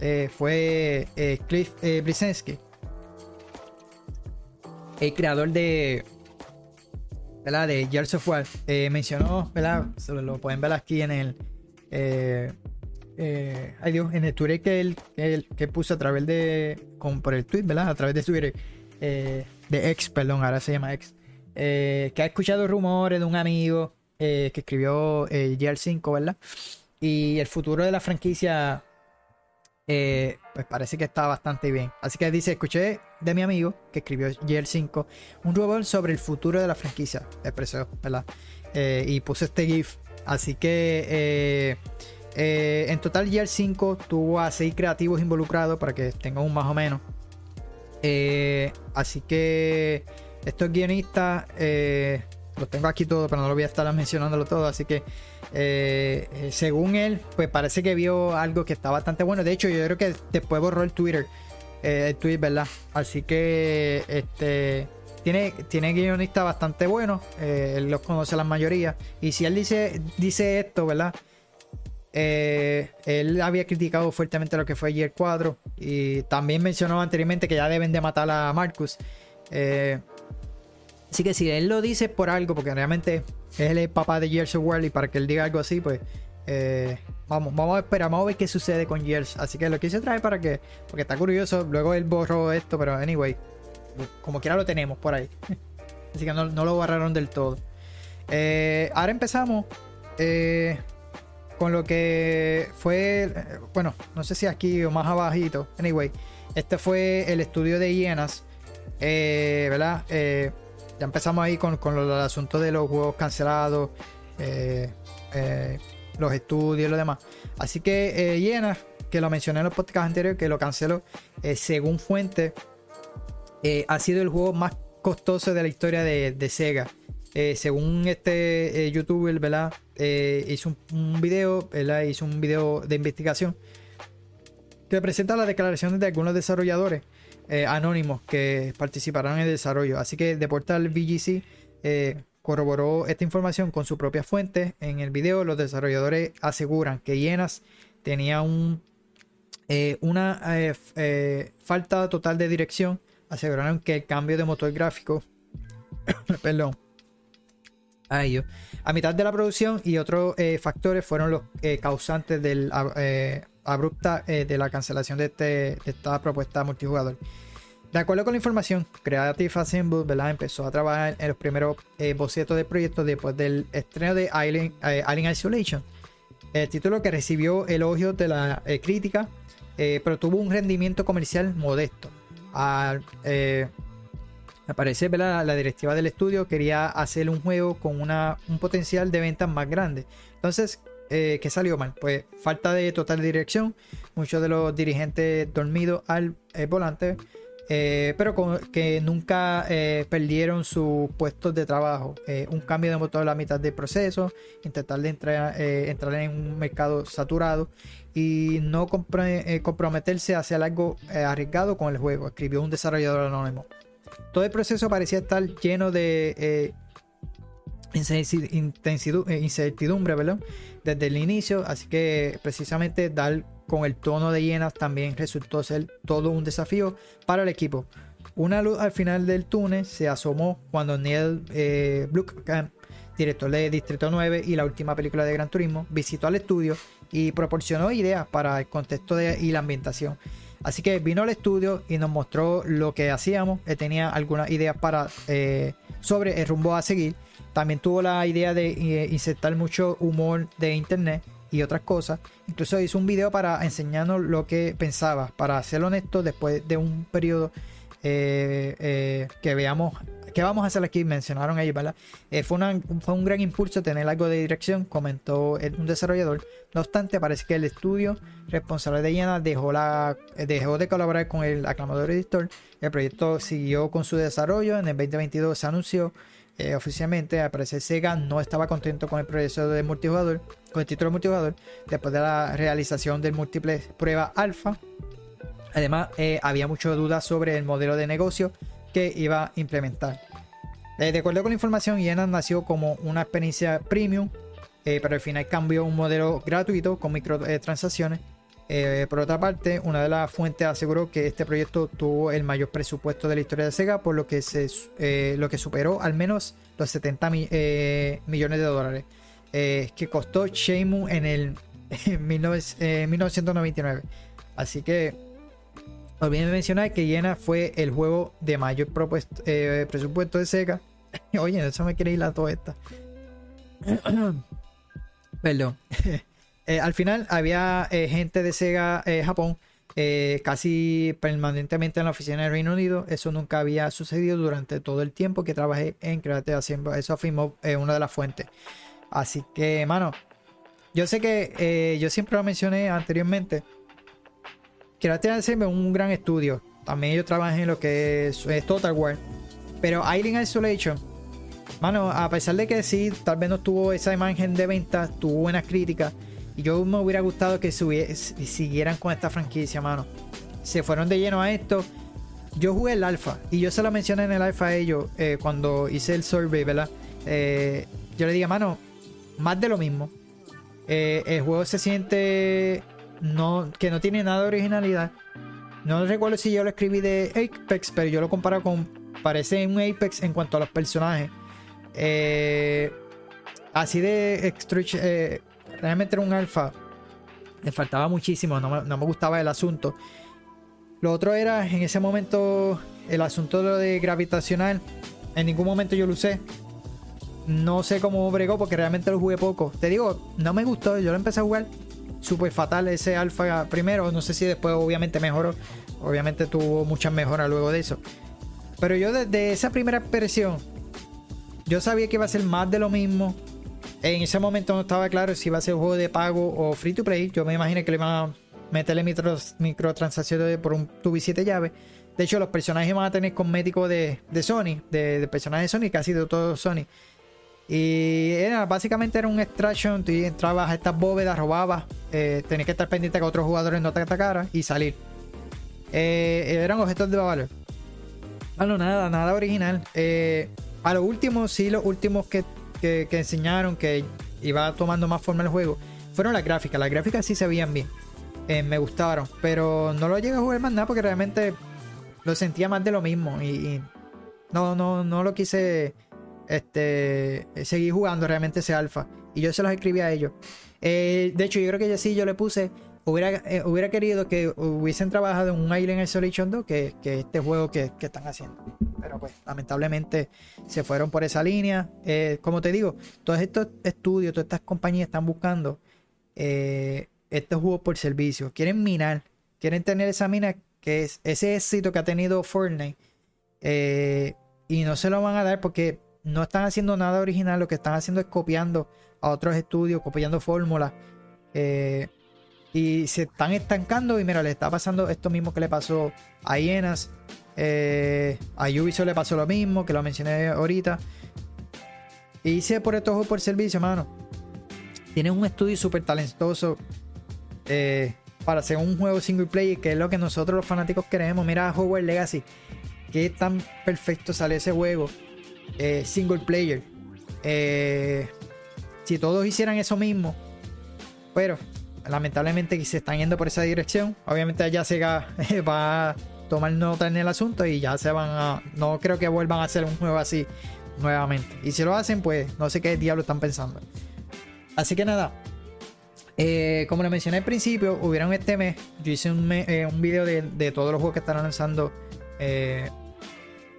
eh, fue eh, Cliff Brzezinski, el creador de, ¿verdad? De Gears of War, mencionó, ¿verdad? lo, pueden ver aquí en el, ay Dios, en el Twitter que él, que, puso a través de, con, por el tweet, ¿verdad? A través de Twitter, de X, perdón, ahora se llama X, que ha escuchado rumores de un amigo que escribió Gears 5, ¿verdad? Y el futuro de la franquicia, eh, pues parece que está bastante bien. Así que dice, escuché de mi amigo que escribió GL5 un rumor sobre el futuro de la franquicia. Expresó, ¿verdad? Eh, y puse este GIF. Así que eh, en total GL5 tuvo a 6 creativos involucrados para que tengan un más o menos. así que estos guionistas los tengo aquí todos, pero no lo voy a estar (laughs) mencionándolo todo. Así que, eh, eh, según él, pues parece que vio algo que está bastante bueno. De hecho, yo creo que después borró el Twitter. Eh, el tweet, ¿verdad? Así que, este. Tiene, tiene guionistas bastante buenos. los conoce la mayoría. Y si él dice, dice esto, ¿verdad? Él había criticado fuertemente lo que fue Year 4 y también mencionó anteriormente que ya deben de matar a Marcus. Eh, Así que si él lo dice por algo, porque realmente es el papá de Gears of y para que él diga algo así, pues eh, vamos, vamos a esperar, vamos a ver qué sucede con Gears. Así que lo quise traer para que, porque está curioso. Luego él borró esto, pero anyway, como quiera lo tenemos por ahí. (laughs) Así que no, lo borraron del todo. Eh, ahora empezamos eh, con lo que fue, bueno, no sé si aquí o más abajito. Anyway, este fue el estudio de hienas, ¿verdad? ya empezamos ahí con, con el asunto de los juegos cancelados, eh, eh, los estudios y lo demás. Así que eh, que lo mencioné en los podcasts anteriores, que lo canceló, eh, según fuente, ha sido el juego más costoso de la historia de, Sega. según este youtuber, ¿verdad? Hizo un, video, ¿verdad? Hizo un video de investigación que presenta las declaraciones de algunos desarrolladores eh, anónimos que participarán en el desarrollo. Así que de portal VGC eh, corroboró esta información con su propia fuente. En el video los desarrolladores aseguran que Yenas tenía un, eh, una falta total de dirección. Aseguraron que el cambio de motor gráfico, (coughs) perdón, a ello, a mitad de la producción y otros factores fueron los causantes del abrupta eh, de la cancelación de, este, de, esta propuesta multijugador. De acuerdo con la información, Creative Assembly empezó a trabajar en los primeros eh, bocetos del proyecto después del estreno de Alien, eh, Isolation, el título que recibió elogios de la crítica, pero tuvo un rendimiento comercial modesto. Me parece la, la directiva del estudio quería hacer un juego con un potencial de ventas más grande. Entonces, eh, ¿Qué salió mal? Pues falta de total dirección, muchos de los dirigentes dormidos al volante, eh, pero que nunca eh, perdieron sus puestos de trabajo. un cambio de motor a la mitad del proceso, intentar entrar, entrar en un mercado saturado y no comprometerse a hacer algo arriesgado con el juego, escribió un desarrollador anónimo. Todo el proceso parecía estar lleno de incertidumbre ¿verdad? desde el inicio, así que precisamente dar con el tono de llenas también resultó ser todo un desafío para el equipo. Una luz al final del túnel se asomó cuando Neil eh, director de Distrito 9 y la última película de Gran Turismo, visitó al estudio y proporcionó ideas para el contexto y la ambientación. Así que vino al estudio y nos mostró lo que hacíamos. Tenía algunas ideas para, eh, sobre el rumbo a seguir. También tuvo la idea de eh, insertar mucho humor de internet y otras cosas. Incluso hizo un video para enseñarnos lo que pensaba. Para ser honesto, después de un periodo eh, que veamos qué vamos a hacer aquí, mencionaron ahí, ¿verdad? Eh, fue, un gran impulso tener algo de dirección, comentó un desarrollador. No obstante, parece que el estudio responsable de dejó, la, dejó de colaborar con el aclamador editor. El proyecto siguió con su desarrollo. En el 2022 se anunció eh, oficialmente, al parecer Sega no estaba contento con el proceso de multijugador, con el título multijugador, después de la realización del múltiple prueba alfa. Además, eh, había muchas dudas sobre el modelo de negocio que iba a implementar. Eh, de acuerdo con la información, Yenan nació como una experiencia premium, pero al final cambió un modelo gratuito con microtransacciones. por otra parte, una de las fuentes aseguró que este proyecto tuvo el mayor presupuesto de la historia de Sega, por lo que, se, lo que superó al menos los 70 millones de dólares que costó Shenmue en el 1999. Así que olviden mencionar que Yena fue el juego de mayor presupuesto de Sega. (laughs) Oye, eso me quiere ir la toda esta. (coughs) Perdón. (laughs) al final había gente de Sega Japón casi permanentemente en la oficina del Reino Unido. Eso nunca había sucedido durante todo el tiempo que trabajé en Creative Assembly. Eso afirmó una de las fuentes. Así que, mano, yo sé que eh, yo siempre lo mencioné anteriormente. Que la es un gran estudio. También yo trabajé en lo que es, Total War. Pero Alien Isolation, mano, a pesar de que sí, tal vez no tuvo esa imagen de venta, tuvo buenas críticas. Y yo me hubiera gustado que siguieran con esta franquicia, mano. Se fueron de lleno a esto. Yo jugué el alfa y yo se lo mencioné en el alfa a ellos eh, cuando hice el survey, ¿verdad? Eh, yo le dije, mano, más de lo mismo. Eh, el juego se siente no, que no tiene nada de originalidad. No recuerdo si yo lo escribí de Apex, pero yo lo comparo con. Parece un Apex en cuanto a los personajes. Eh, así de eh, realmente era un alfa. Me faltaba muchísimo, no me, no me, gustaba el asunto. Lo otro era en ese momento el asunto de lo de gravitacional. En ningún momento yo lo usé. No sé cómo bregó porque realmente lo jugué poco. Te digo, no me gustó. Yo lo empecé a jugar súper fatal ese alfa primero. No sé si después obviamente mejoró. Obviamente tuvo muchas mejoras luego de eso. Pero yo desde esa primera versión, yo sabía que iba a ser más de lo mismo. En ese momento no estaba claro si iba a ser un juego de pago o free to play. Yo me imaginé que le iban a meterle microtransacciones por un tubo y siete llaves. De hecho, los personajes van a tener cosméticos de, de Sony, de, de personajes de Sony, casi de todos Sony. Y era, básicamente era un extraction, tú entrabas a estas bóvedas, robabas, eh, tenías que estar pendiente que otros jugadores no te atacaran y salir. Eh, eran objetos de valor. Bueno, nada, nada original. Eh, a lo último, sí, los últimos que, que, enseñaron que iba tomando más forma el juego fueron las gráficas. Las gráficas sí se veían bien. me gustaron, pero no lo llegué a jugar más nada porque realmente lo sentía más de lo mismo y, no, no, no lo quise este, seguí jugando realmente ese alfa. Y yo se los escribí a ellos. Eh, de hecho, yo creo que ya sí, yo le puse. Hubiera, eh, hubiera querido que hubiesen trabajado en un Alien Isolation 2 que, que este juego que, que, están haciendo. Pero pues, lamentablemente se fueron por esa línea. Eh, como te digo, todos estos estudios, todas estas compañías están buscando estos juegos por servicio. Quieren minar, quieren tener esa mina que es ese éxito que ha tenido Fortnite. y no se lo van a dar porque no están haciendo nada original, lo que están haciendo es copiando a otros estudios, copiando fórmulas. Eh, y se están estancando y mira, le está pasando esto mismo que le pasó a Hienas. Eh, a Ubisoft le pasó lo mismo, que lo mencioné ahorita. Y hice por estos juegos por servicio, mano. Tienen un estudio súper talentoso eh, para hacer un juego single player, que es lo que nosotros los fanáticos queremos. Mira Hogwarts Legacy, que tan perfecto sale ese juego eh, single player. Si todos hicieran eso mismo, pero lamentablemente se están yendo por esa dirección. Obviamente ya se (laughs) va a tomar nota en el asunto y ya se van a. No creo que vuelvan a hacer un juego así nuevamente. Y si lo hacen, pues no sé qué diablo están pensando. Así que nada. Eh, como le mencioné al principio, hubieron este mes. Yo hice un, eh, un video de, todos los juegos que estarán lanzando. Eh,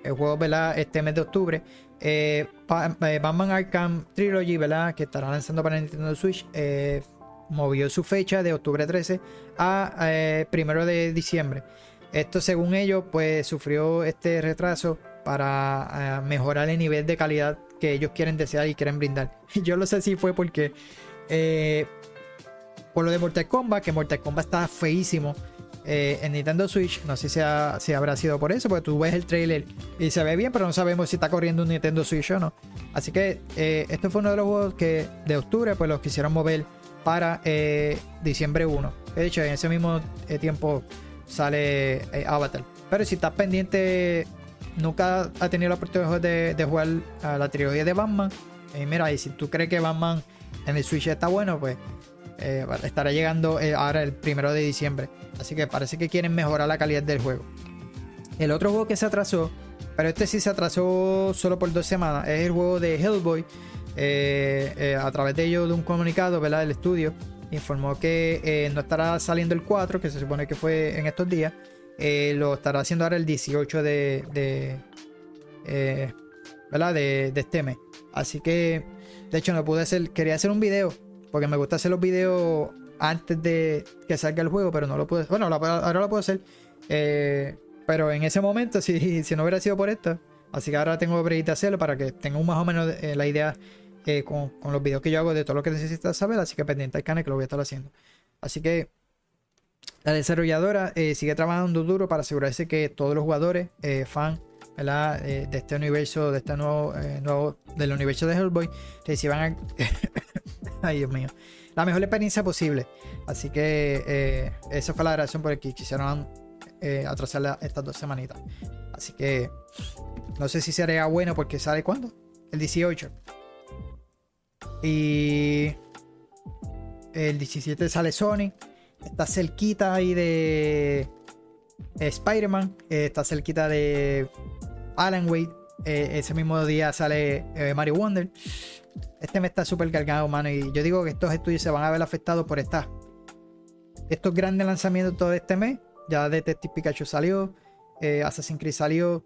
el juego, ¿verdad? Este mes de octubre. Batman Arkham Trilogy, ¿verdad? Que estará lanzando para Nintendo Switch. Movió su fecha de octubre 13 a primero de diciembre. Esto, según ellos, pues sufrió este retraso para mejorar el nivel de calidad que ellos quieren desear y quieren brindar. (laughs) Yo no sé si fue porque eh, por lo de Mortal Kombat, que Mortal Kombat está feísimo eh, en Nintendo Switch. No sé si, habrá sido por eso, porque tú ves el trailer y se ve bien, pero no sabemos si está corriendo un Nintendo Switch o no. Así que eh, este fue uno de los juegos que de octubre pues los quisieron mover para diciembre 1. De hecho, en ese mismo tiempo sale Avatar. Pero si estás pendiente nunca ha tenido la oportunidad de, jugar a la trilogía de Batman, eh, mira, y si tú crees que Batman en el Switch está bueno, pues eh, estará llegando eh, ahora el primero de diciembre. Así que parece que quieren mejorar la calidad del juego. El otro juego que se atrasó, pero este sí se atrasó solo por dos semanas, es el juego de Hellboy. A través de ello, de un comunicado ¿verdad? del estudio, informó que no estará saliendo el 4, que se supone que fue en estos días. Eh, lo estará haciendo ahora el 18 de, de eh, ¿verdad? De, este mes. Así que, de hecho, no pude hacer, quería hacer un video, porque me gusta hacer los videos antes de que salga el juego, pero no lo pude. Bueno, ahora lo puedo hacer. Eh, pero en ese momento, (laughs) si, si no hubiera sido por esto, así que ahora tengo que hacerlo para que tengan más o menos la idea con, con, los videos que yo hago de todo lo que necesitas saber. Así que pendiente al canal que lo voy a estar haciendo. Así que la desarrolladora eh, sigue trabajando duro para asegurarse que todos los jugadores, eh, fans eh, de este universo, de este nuevo, nuevo, del universo de Hellboy, reciban, (laughs) ay Dios mío, la mejor experiencia posible. Así que esa fue la razón por la que quisieron atrasar estas dos semanitas. Así que no sé si sería bueno porque sale cuándo? El 18. Y el 17 sale Sony está cerquita ahí de Spider-Man, eh, está cerquita de Alan Wade. Eh, ese mismo día sale eh, Mario Wonder. Este me está súper cargado, mano. Y yo digo que estos estudios se van a ver afectados por esta. Estos grandes lanzamientos todo este mes. Ya Detective Pikachu salió. Assassin's Creed salió.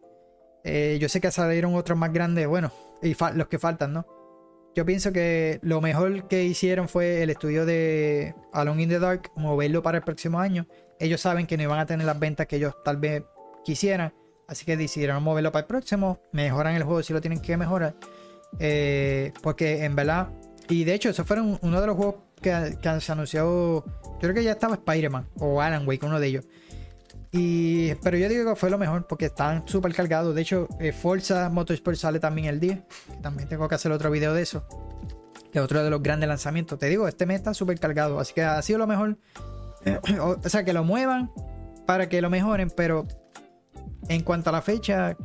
yo sé que salieron otros más grandes. Bueno, y los que faltan, ¿no? Yo pienso que lo mejor que hicieron fue el estudio de Alone in the Dark, moverlo para el próximo año. Ellos saben que no iban a tener las ventas que ellos tal vez quisieran, así que decidieron moverlo para el próximo. Mejoran el juego si lo tienen que mejorar. Eh, porque en verdad, y de hecho, eso fue uno de los juegos que, que se anunció. Yo creo que ya estaba Spider-Man o Alan Wake, uno de ellos. Y, pero yo digo que fue lo mejor porque están súper cargados. De hecho, eh, Forza Motorsport sale también el día. También tengo que hacer otro video de eso. Que es otro de los grandes lanzamientos. Te digo, este mes está súper cargado. Así que ha sido lo mejor. o, sea, que lo muevan para que lo mejoren. Pero en cuanto a la fecha,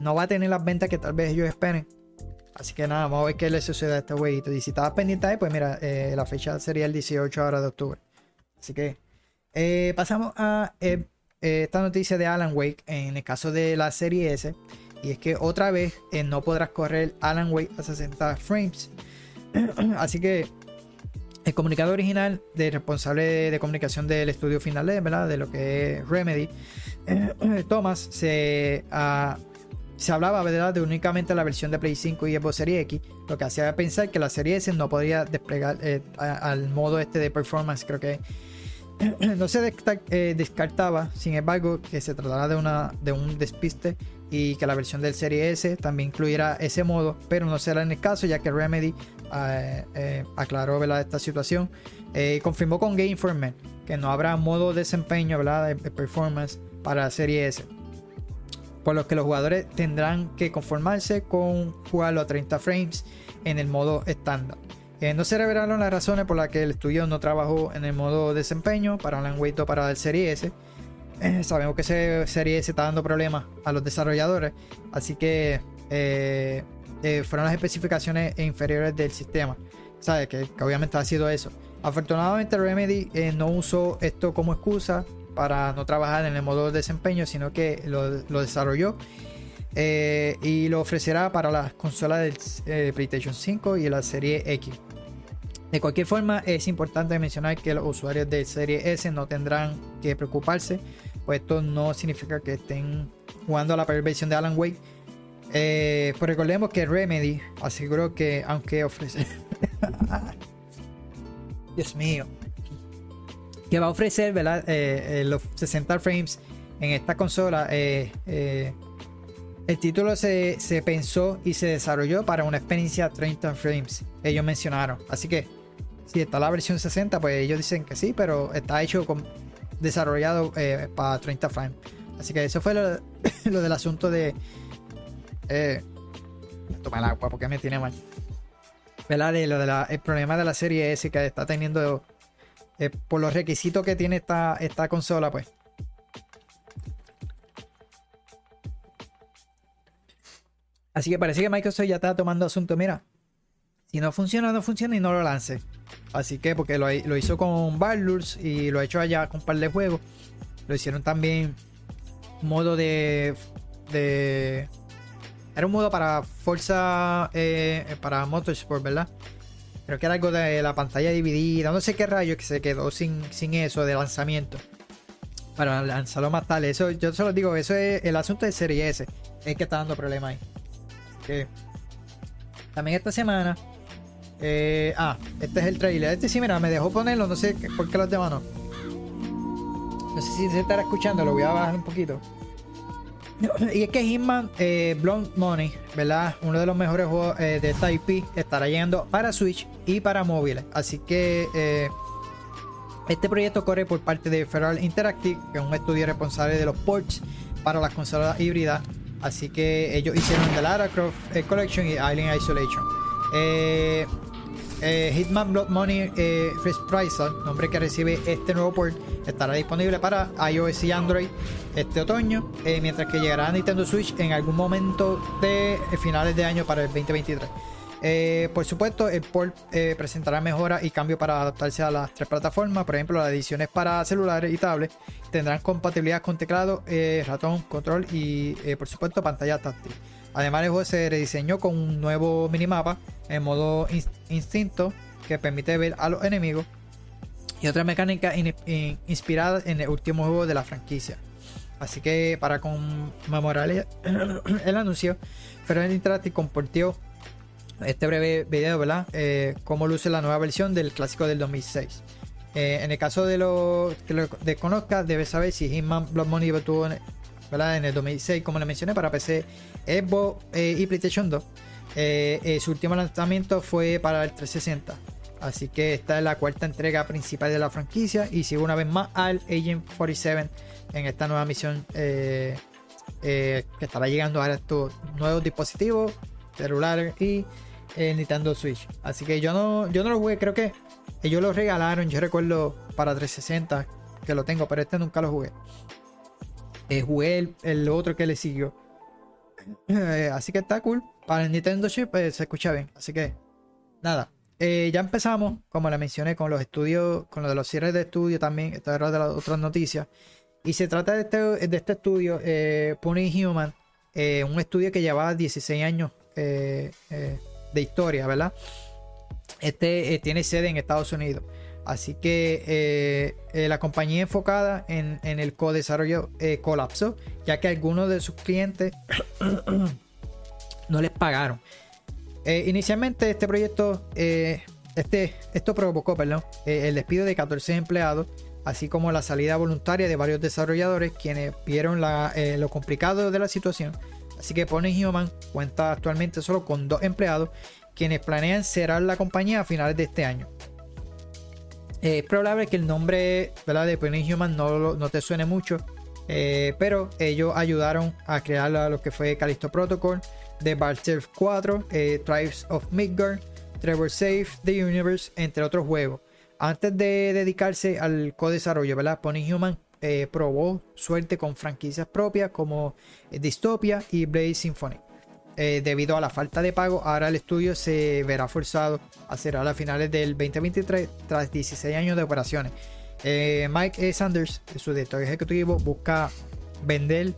no va a tener las ventas que tal vez ellos esperen. Así que nada, vamos a ver qué le sucede a este jueguito. Y si estabas pendiente ahí, pues mira, eh, la fecha sería el 18 ahora de octubre. Así que eh, pasamos a eh, esta noticia de Alan Wake en el caso de la serie S. Y es que otra vez eh, no podrás correr Alan Wake a 60 frames. (clears throat) Así que el comunicado original del responsable de comunicación del estudio final ¿verdad? de lo que es Remedy, (clears throat) Thomas, se, ah, se hablaba de únicamente la versión de Play 5 y Xbox Series X, lo que hacía pensar que la serie S no podría desplegar eh, al modo este de performance, creo que (clears throat) no se eh, descartaba, sin embargo, que se tratara de, una, de un despiste y que la versión del Serie S también incluyera ese modo, pero no será en el caso ya que Remedy eh, eh, aclaró esta situación y confirmó con Game Informer que no habrá modo de desempeño de performance para la Serie S. por los que los jugadores tendrán que conformarse con jugarlo a 30 frames en el modo estándar. Eh, no se revelaron las razones por las que el estudio no trabajó en el modo desempeño para Alan Wake para el Serie S. Eh, sabemos que ese Serie S está dando problemas a los desarrolladores, así que eh, fueron las especificaciones inferiores del sistema. ¿Sabes? Que, obviamente ha sido eso. Afortunadamente Remedy no usó esto como excusa para no trabajar en el modo de desempeño, sino que lo, desarrolló y lo ofrecerá para las consolas del PlayStation 5 y la serie X. De cualquier forma, es importante mencionar que los usuarios de serie S no tendrán que preocuparse, pues esto no significa que estén jugando a la peor versión de Alan Wake. Eh, pues recordemos que Remedy aseguró que, aunque ofrece. (laughs) Dios mío que va a ofrecer ¿verdad? Eh, eh, los 60 frames en esta consola. Eh, el título se, pensó y se desarrolló para una experiencia 30 frames. Ellos mencionaron. Así que si está la versión 60, pues ellos dicen que sí, pero está hecho con, desarrollado para 30 frames. Así que eso fue lo, (coughs) del asunto de. Eh, toma el agua porque me tiene mal. ¿Verdad? Del problema de la serie S que está teniendo eh, por los requisitos que tiene esta, esta consola, pues. Así que parece que Microsoft ya está tomando asunto. Mira, si no funciona, no funciona y no lo lance. Así que, porque lo, hizo con Baldur y lo ha hecho allá con un par de juegos. Lo hicieron también modo de. era un modo para Forza. Eh, para Motorsport, ¿verdad? Creo que era algo de la pantalla dividida. No sé qué rayo que se quedó sin, eso de lanzamiento. Para lanzarlo más tarde. Eso, yo solo digo, eso es el asunto de Serie S. Es que está dando problemas ahí. Que también esta semana. Eh, ah, este es el trailer. Este sí, mira, me dejó ponerlo. No sé por qué los demás no. No sé si se estará escuchando. Lo voy a bajar un poquito. (laughs) Y es que Hitman eh, Blonde Money, ¿verdad? Uno de los mejores juegos eh, de esta IP estará llegando para Switch y para móviles. Así que este proyecto corre por parte de Feral Interactive, que es un estudio responsable de los ports para las consolas híbridas. Así que ellos hicieron The Lara Croft Collection y Alien Isolation. Hitman Blood Money eh, nombre que recibe este nuevo port, estará disponible para iOS y Android este otoño, eh, mientras que llegará a Nintendo Switch en algún momento de eh, finales de año para el 2023. Eh, por supuesto, el port presentará mejoras y cambios para adaptarse a las tres plataformas. Por ejemplo, las ediciones para celulares y tablets tendrán compatibilidad con teclado, ratón, control y, por supuesto, pantalla táctil. Además, el juego se rediseñó con un nuevo minimapa en modo instinto que permite ver a los enemigos y otra mecánica inspirada en el último juego de la franquicia. Así que para conmemorar el (coughs) anuncio, Ferrer Interactive compartió este breve video, ¿verdad? Eh, cómo luce la nueva versión del clásico del 2006. Eh, en el caso de lo que lo desconozca, debes saber si Hitman Blood Money tuvo en el 2006, como le mencioné, para PC, Xbox eh, y PlayStation 2. su último lanzamiento fue para el 360. Así que esta es la cuarta entrega principal de la franquicia y sigue una vez más al Agent 47 en esta nueva misión eh, eh, que estará llegando a estos nuevos dispositivos celulares y el Nintendo Switch. Así que yo no, yo no lo jugué, creo que ellos lo regalaron, yo recuerdo para 360 que lo tengo, pero este nunca lo jugué. Eh, jugué el, otro que le siguió. (clears throat) así que está cool. Para el Nintendo Switch se escucha bien. Así que nada. ya empezamos, como le mencioné, con los estudios, con lo de los cierres de estudio también. Esta era de las otras noticias. Y se trata de este, este estudio, eh, Pony Human, eh, un estudio que lleva 16 años eh, eh, de historia, ¿verdad? Este tiene sede en Estados Unidos. Así que la compañía enfocada en, el co-desarrollo colapsó, ya que algunos de sus clientes (clears throat) no les pagaron. inicialmente este proyecto, este, esto provocó perdón, el despido de 14 empleados así como la salida voluntaria de varios desarrolladores quienes vieron eh, lo complicado de la situación. Así que Pony Human cuenta actualmente solo con dos empleados quienes planean cerrar la compañía a finales de este año. Eh, es probable que el nombre de Pony Human no, no te suene mucho, pero ellos ayudaron a crear lo que fue Callisto Protocol, The Barter 4, Tribes of Midgard, Trevor Safe, The Universe, entre otros juegos. Antes de dedicarse al co-desarrollo, ¿verdad? Pony Human eh, probó suerte con franquicias propias como eh, Dystopia y Blade Symphony. Eh, debido a la falta de pago, ahora el estudio se verá forzado a cerrar a finales del 2023 tras 16 años de operaciones. Mike Sanders, su director ejecutivo, busca vender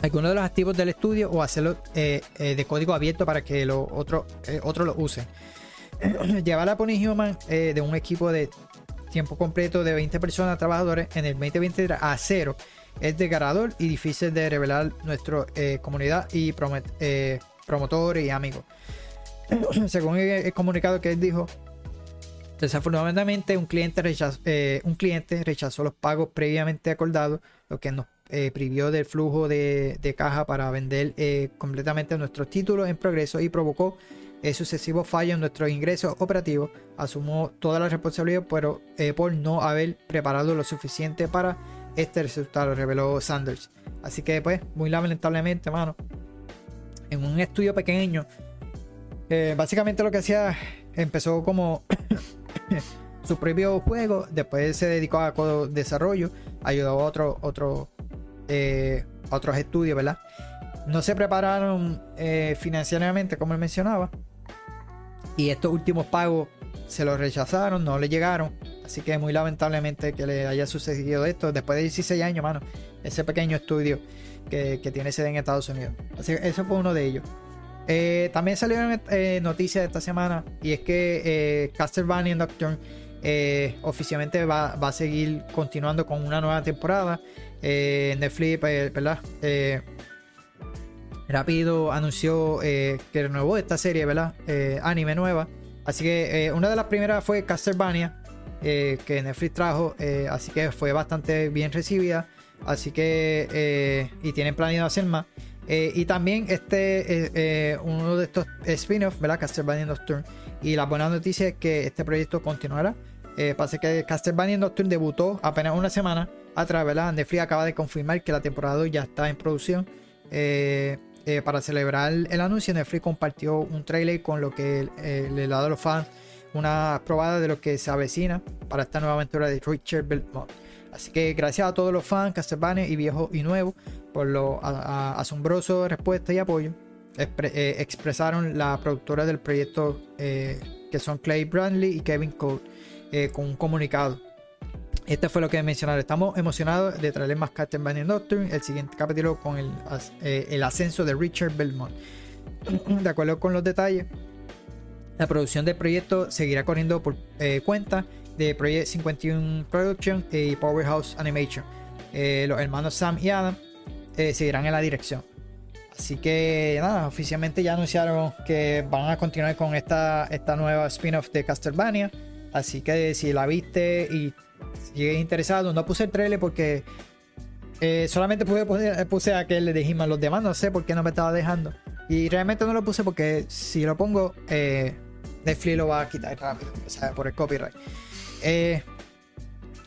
algunos de los activos del estudio o hacerlo de código abierto para que los otros otro lo usen. (clears throat) Llevar a Pony Human de un equipo de tiempo completo de 20 personas trabajadores en el 2023 a cero es desgarrador y difícil de revelar nuestra eh, comunidad y eh, promotores y amigos. (clears throat) Según el, comunicado que él dijo, desafortunadamente un cliente, rechazó, eh, un cliente rechazó los pagos previamente acordados, lo que nos privió del flujo de, de caja para vender completamente nuestros títulos en progreso y provocó el sucesivo fallo en nuestros ingresos operativos, asumo toda la responsabilidad pero, eh, por no haber preparado lo suficiente para este resultado, reveló Sanders. Así que, pues, muy lamentablemente, mano, en un estudio pequeño, eh, básicamente lo que hacía, empezó como (coughs) su propio juego, después se dedicó a desarrollo, ayudó a otro, otro, eh, otros estudios, ¿verdad? No se prepararon financieramente, como él mencionaba, y estos últimos pagos se los rechazaron, no le llegaron. Así que muy lamentablemente que le haya sucedido esto después de 16 años, mano. Ese pequeño estudio que, tiene sede en Estados Unidos. Así que eso fue uno de ellos. Eh, también salieron eh, noticias esta semana y es que eh, Castlevania Nocturne eh, oficialmente va, va, a seguir continuando con una nueva temporada. Netflix, ¿verdad? rápido anunció eh, que renovó esta serie, ¿verdad? Eh, anime nueva. Así que eh, una de las primeras fue Castlevania, que Netflix trajo, así que fue bastante bien recibida. Así que, y tienen planeado hacer más. y también este uno de estos spin-offs, ¿verdad? Castlevania Nocturne. Y la buena noticia es que este proyecto continuará. pasa que Castlevania Nocturne debutó apenas una semana atrás, ¿verdad? Netflix acaba de confirmar que la temporada ya está en producción. Eh, eh, para celebrar el anuncio, Netflix compartió un trailer con lo que le da a los fans una probada de lo que se avecina para esta nueva aventura de Richard Belmont. Así que gracias a todos los fans, Castlevania y viejos y nuevos, por lo asombroso respuesta y apoyo. Eh, expresaron la productora del proyecto, eh, que son Clay Brandley y Kevin Cole, con un comunicado. Este fue lo que mencionar. Estamos emocionados de traerles más Castlevania Nocturne, el siguiente capítulo con eh, el, ascenso de Richard Belmont. De acuerdo con los detalles, la producción del proyecto seguirá corriendo por eh, cuenta de Project 51 Production y Powerhouse Animation. Eh, los hermanos Sam y Adam seguirán en la dirección. Así que nada, oficialmente ya anunciaron que van a continuar con esta, esta nueva spin-off de Castlevania. Así que si la viste y si interesado, no puse el trailer porque eh, solamente puse, puse aquel de he Los demás no sé por qué no me estaba dejando. Y realmente no lo puse porque si lo pongo, eh, Netflix lo va a quitar rápido. O sea, por el copyright. Eh,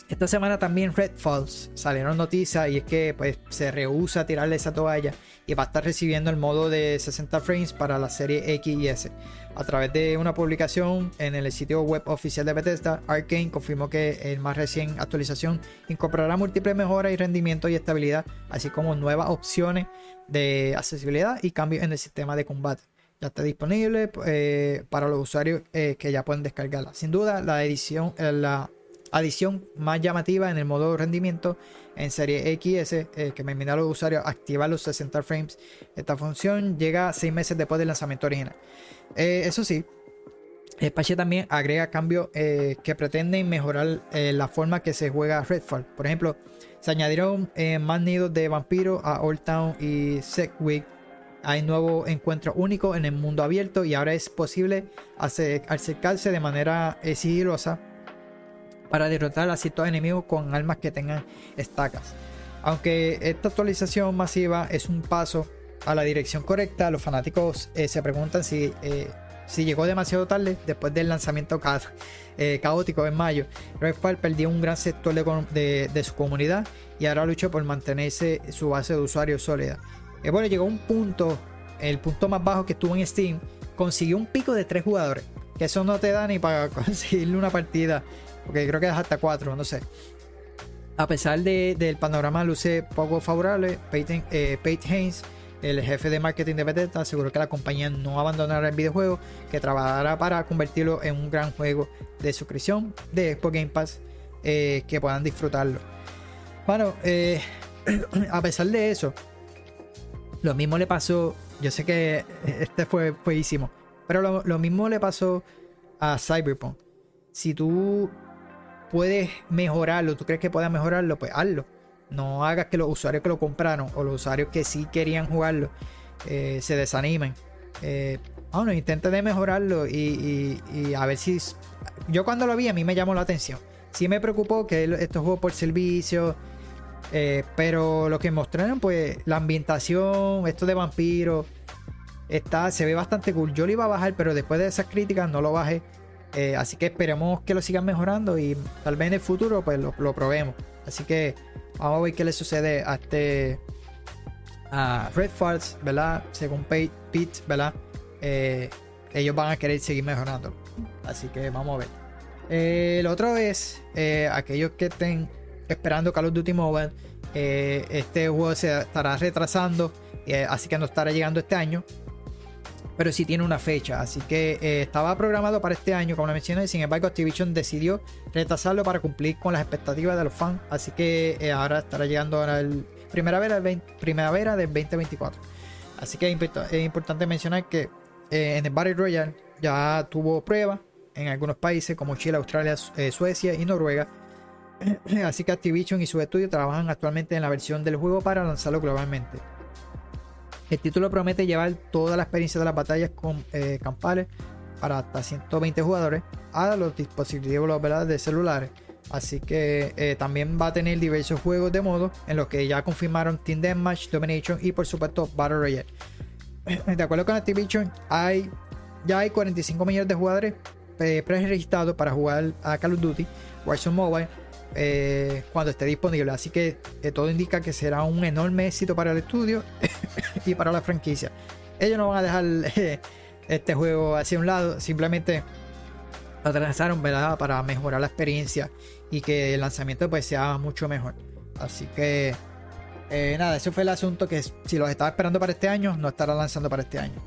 esta semana también Red Falls salieron noticias y es que pues, se rehúsa a tirarle esa toalla y va a estar recibiendo el modo de 60 frames para la serie X y S. A través de una publicación en el sitio web oficial de Bethesda, Arkane confirmó que el más recién actualización incorporará múltiples mejoras y rendimiento y estabilidad, así como nuevas opciones de accesibilidad y cambios en el sistema de combate. Ya está disponible eh, para los usuarios eh, que ya pueden descargarla. Sin duda, la edición, eh, la adición más llamativa en el modo rendimiento en serie XS que me a los usuarios activar los 60 frames. Esta función llega 6 meses después del lanzamiento original. Eso sí, el parche también agrega cambios que pretenden mejorar la forma que se juega Redfall. Por ejemplo, se añadieron más nidos de vampiros a Old Town y Segwig. Hay nuevos encuentros únicos en el mundo abierto y ahora es posible acercarse de manera sigilosa para derrotar a ciertos enemigos con armas que tengan estacas. Aunque esta actualización masiva es un paso a la dirección correcta, los fanáticos eh, se preguntan si, eh, si llegó demasiado tarde después del lanzamiento eh, caótico en mayo. Redfall perdió un gran sector de, su comunidad y ahora lucha por mantenerse su base de usuarios sólida. Eh, bueno, llegó un punto, el punto más bajo que estuvo en Steam, consiguió un pico de tres jugadores, que eso no te da ni para (laughs) conseguirle una partida, porque creo que es hasta cuatro, no sé. A pesar del panorama luce poco favorable, Peyton, eh, Pete Haynes el jefe de marketing de Bethesda aseguró que la compañía no abandonará el videojuego, que trabajará para convertirlo en un gran juego de suscripción de Xbox Game Pass eh, que puedan disfrutarlo. Bueno, (clears throat) a pesar de eso, lo mismo le pasó. Yo sé que este fue feísimo, pero lo, lo mismo le pasó a Cyberpunk. Si tú puedes mejorarlo, tú crees que puedas mejorarlo, pues hazlo no hagas que los usuarios que lo compraron o los usuarios que sí querían jugarlo eh, se desanimen. Eh, bueno, intenta de mejorarlo y, a ver si. Yo cuando lo vi, a mí me llamó la atención. Sí me preocupó que estos juegos por servicio. Eh, pero lo que mostraron, pues, la ambientación, esto de vampiros, está, se ve bastante cool. Yo lo iba a bajar, pero después de esas críticas no lo bajé. así que esperemos que lo sigan mejorando y tal vez en el futuro, pues, lo, probemos. Así que Vamos a ver qué le sucede a este. A Red Falls, ¿verdad? Según Pete, ¿verdad? Eh, ellos van a querer seguir mejorando. Así que vamos a ver. Eh, lo otro es eh, aquellos que estén esperando Call of Duty Mobile. este juego se estará retrasando, así que no estará llegando este año pero sí tiene una fecha. Así que eh, estaba programado para este año, como la mencioné. Sin embargo, Activision decidió retrasarlo para cumplir con las expectativas de los fans. Así que eh, ahora estará llegando ahora el primavera, del primavera del 2024. Así que es importante mencionar que eh, en el Battle Royale ya tuvo prueba en algunos países como Chile, Australia, Suecia y Noruega. (clears throat) Así que Activision y su estudio trabajan actualmente en la versión del juego para lanzarlo globalmente. El título promete llevar toda la experiencia de las batallas con, eh, campales para hasta 120 jugadores a los dispositivos de celulares. Así que eh, también va a tener diversos juegos de modo en los que ya confirmaron Team Deathmatch, Domination y por supuesto Battle Royale. (clears throat) De acuerdo con Activision, hay, ya hay 45 millones de jugadores eh, pre-registrados para jugar a Call of Duty, Warzone Mobile eh, cuando esté disponible. Así que eh, todo indica que será un enorme éxito para el estudio (laughs) y para la franquicia. Ellos no van a dejar eh, este juego hacia un lado, simplemente lo trazaron para mejorar la experiencia y que el lanzamiento pues sea mucho mejor. Así que nada, eso fue el asunto que si los estaba esperando para este año, no estará lanzando para este año.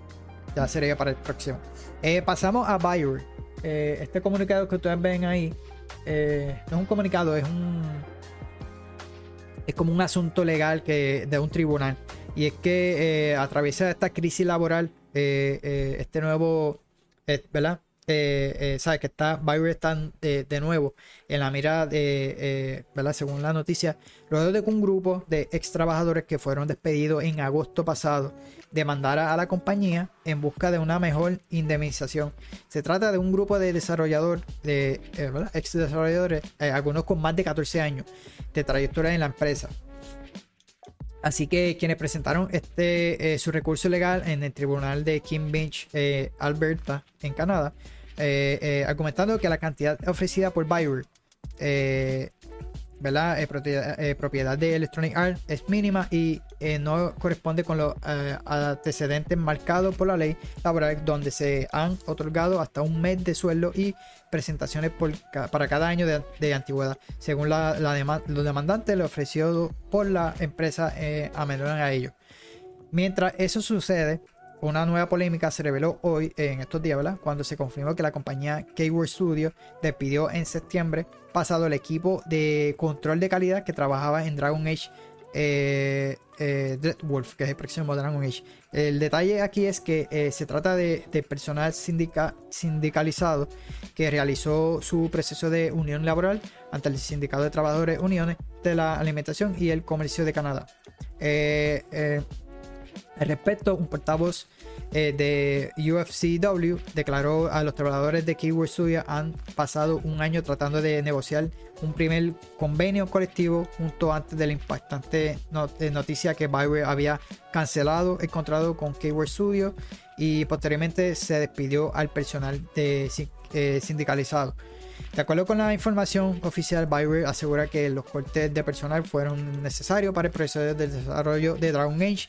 Ya sería para el próximo. pasamos a Bioware. este comunicado que ustedes ven ahí eh, no es un comunicado, es un. Es como un asunto legal que, de un tribunal. Y es que eh, atraviesa esta crisis laboral, eh, este nuevo. ¿Verdad? sabes que está Byron está de nuevo en la mira de, ¿verdad? según la noticia, luego de que un grupo de ex trabajadores que fueron despedidos en agosto pasado demandara a la compañía en busca de una mejor indemnización. Se trata de un grupo de desarrolladores, de eh, ex desarrolladores, eh, algunos con más de 14 años de trayectoria en la empresa. Así que quienes presentaron este eh, su recurso legal en el tribunal de King Beach, Alberta, en Canadá, argumentando que la cantidad ofrecida por Bayer ¿verdad? Eh, eh, propiedad, de Electronic Arts es mínima y eh, no corresponde con los antecedentes marcados por la ley laboral donde se han otorgado hasta un mes de sueldo y presentaciones para cada año de, antigüedad según los demandantes le ofreció por la empresa a menor a ellos mientras eso sucede una nueva polémica se reveló hoy, en estos días, ¿verdad? Cuando se confirmó que la compañía Keyword Studio despidió en septiembre pasado el equipo de control de calidad que trabajaba en Dragon Age eh, eh Wolf, que es el próximo Dragon Age. El detalle aquí es que eh, se trata de, personal sindicalizado que realizó su proceso de unión laboral ante el Sindicato de Trabajadores Uniones de la Alimentación y el Comercio de Canadá. Al respecto, un portavoz eh, de UFCW declaró a los trabajadores de Keyword Studio han pasado un año tratando de negociar un primer convenio colectivo junto antes de la impactante eh, noticia que Bioware había cancelado el contrato con Keyword Studio y posteriormente se despidió al personal de, eh, sindicalizado. De acuerdo con la información oficial, BioWare asegura que los cortes de personal fueron necesarios para el proceso de desarrollo de Dragon Age.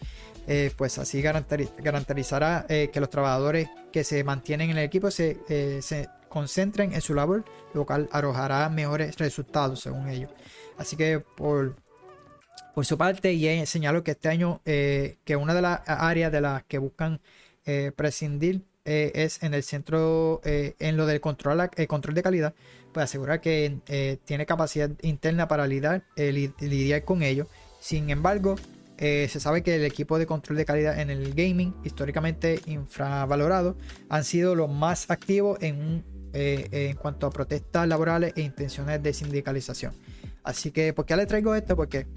Eh, pues así garantizará eh, que los trabajadores que se mantienen en el equipo se, eh, se concentren en su labor, lo cual arrojará mejores resultados según ellos. Así que por, por su parte, y señaló que este año que una de las áreas de las que buscan prescindir es en el centro, en lo del control, eh, control de calidad, pues asegurar que tiene capacidad interna para lidiar, lidiar con ello. Sin embargo, se sabe que el equipo de control de calidad en el gaming, históricamente infravalorado, han sido los más activos en, en cuanto a protestas laborales e intenciones de sindicalización. Así que, ¿por qué le traigo esto? Porque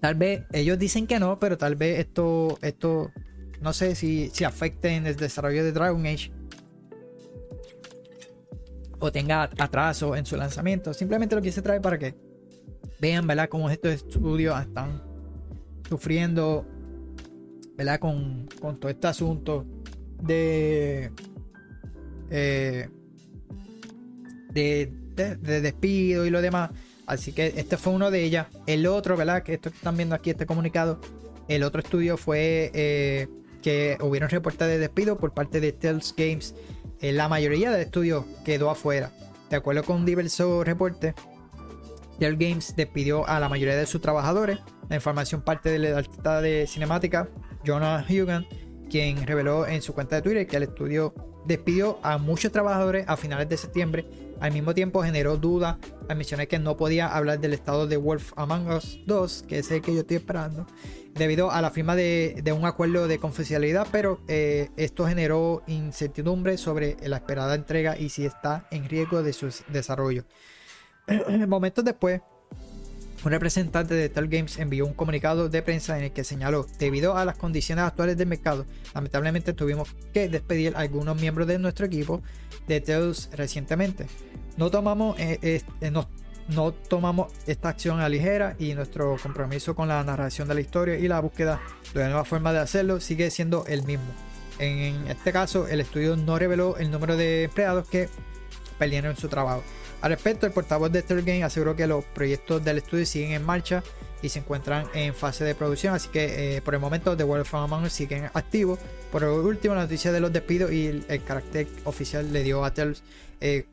tal vez ellos dicen que no, pero tal vez esto, esto no sé si, si afecte en el desarrollo de Dragon Age o tenga atraso en su lanzamiento. Simplemente lo quise traer para que vean, ¿verdad? Cómo estos estudios están sufriendo, ¿verdad? Con, todo este asunto de, eh, de, de, despido y lo demás. Así que este fue uno de ellas. El otro, ¿verdad? Que esto que están viendo aquí, este comunicado. El otro estudio fue eh, que hubieron reportes de despido por parte de Tales Games. Eh, la mayoría del estudio quedó afuera. De acuerdo con diversos reportes, Tales Games despidió a la mayoría de sus trabajadores. La información parte de la artista de cinemática, Jonah Hugan, quien reveló en su cuenta de Twitter que el estudio despidió a muchos trabajadores a finales de septiembre. Al mismo tiempo generó duda al mencionar que no podía hablar del estado de Wolf Among Us 2, que es el que yo estoy esperando, debido a la firma de, un acuerdo de confidencialidad, pero eh, esto generó incertidumbre sobre la esperada entrega y si está en riesgo de su desarrollo. (clears throat) Momentos después, un representante de Tell Games envió un comunicado de prensa en el que señaló, debido a las condiciones actuales del mercado, lamentablemente tuvimos que despedir a algunos miembros de nuestro equipo de Tales recientemente. No tomamos, eh, eh, no tomamos esta acción a ligera y nuestro compromiso con la narración de la historia y la búsqueda de una nueva forma de hacerlo sigue siendo el mismo. En este caso, el estudio no reveló el número de empleados que perdieron su trabajo. Al respecto, el portavoz de Third Game aseguró que los proyectos del estudio siguen en marcha y se encuentran en fase de producción, así que eh, por el momento The World of Among siguen activos. Por último, la noticia de los despidos y el, carácter oficial le dio a Tales eh,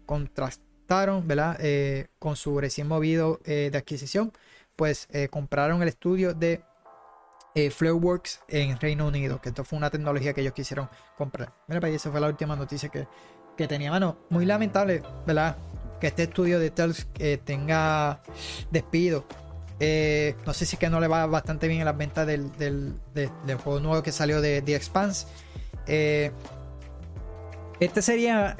¿verdad? Eh, con su recién movido eh, de adquisición, pues compraron el estudio de Flareworks en Reino Unido, que esto fue una tecnología que ellos quisieron comprar. Mira, para esa fue la última noticia que, que tenía. Mano, muy lamentable, ¿verdad? Que este estudio de Tales tenga despido. no sé si es que no le va bastante bien en las ventas del, del, juego nuevo que salió de The Expanse. este sería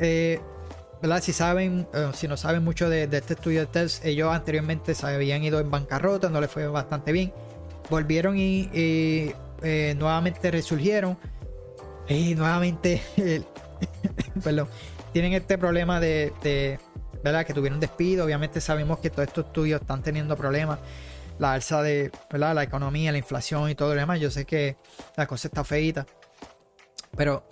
si saben, eh, si no saben mucho de, este estudio de Tels, ellos anteriormente se habían ido en bancarrota, no les fue bastante bien. Volvieron y, eh, nuevamente resurgieron. Y nuevamente, (laughs) (laughs) perdón, tienen este problema de, ¿verdad? Que tuvieron despido. Obviamente sabemos que todos estos estudios están teniendo problemas. La alza de ¿verdad? la economía, la inflación y todo lo demás. Yo sé que la cosa está feita. Pero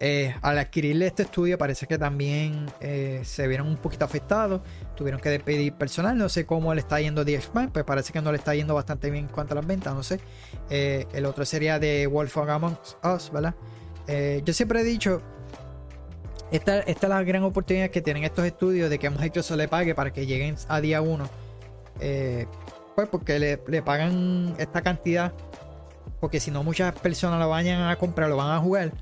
eh, al adquirirle este estudio parece que también eh, se vieron un poquito afectados, tuvieron que despedir personal, no sé cómo le está yendo The pues parece que no le está yendo bastante bien en cuanto a las ventas, no sé. Eh, el otro sería de Wolf Among Us, ¿verdad? yo siempre he dicho, esta, esta, es la gran oportunidad que tienen estos estudios de que Microsoft le pague para que lleguen a día 1. pues porque le, le pagan esta cantidad, porque si no muchas personas lo vayan a comprar, lo van a jugar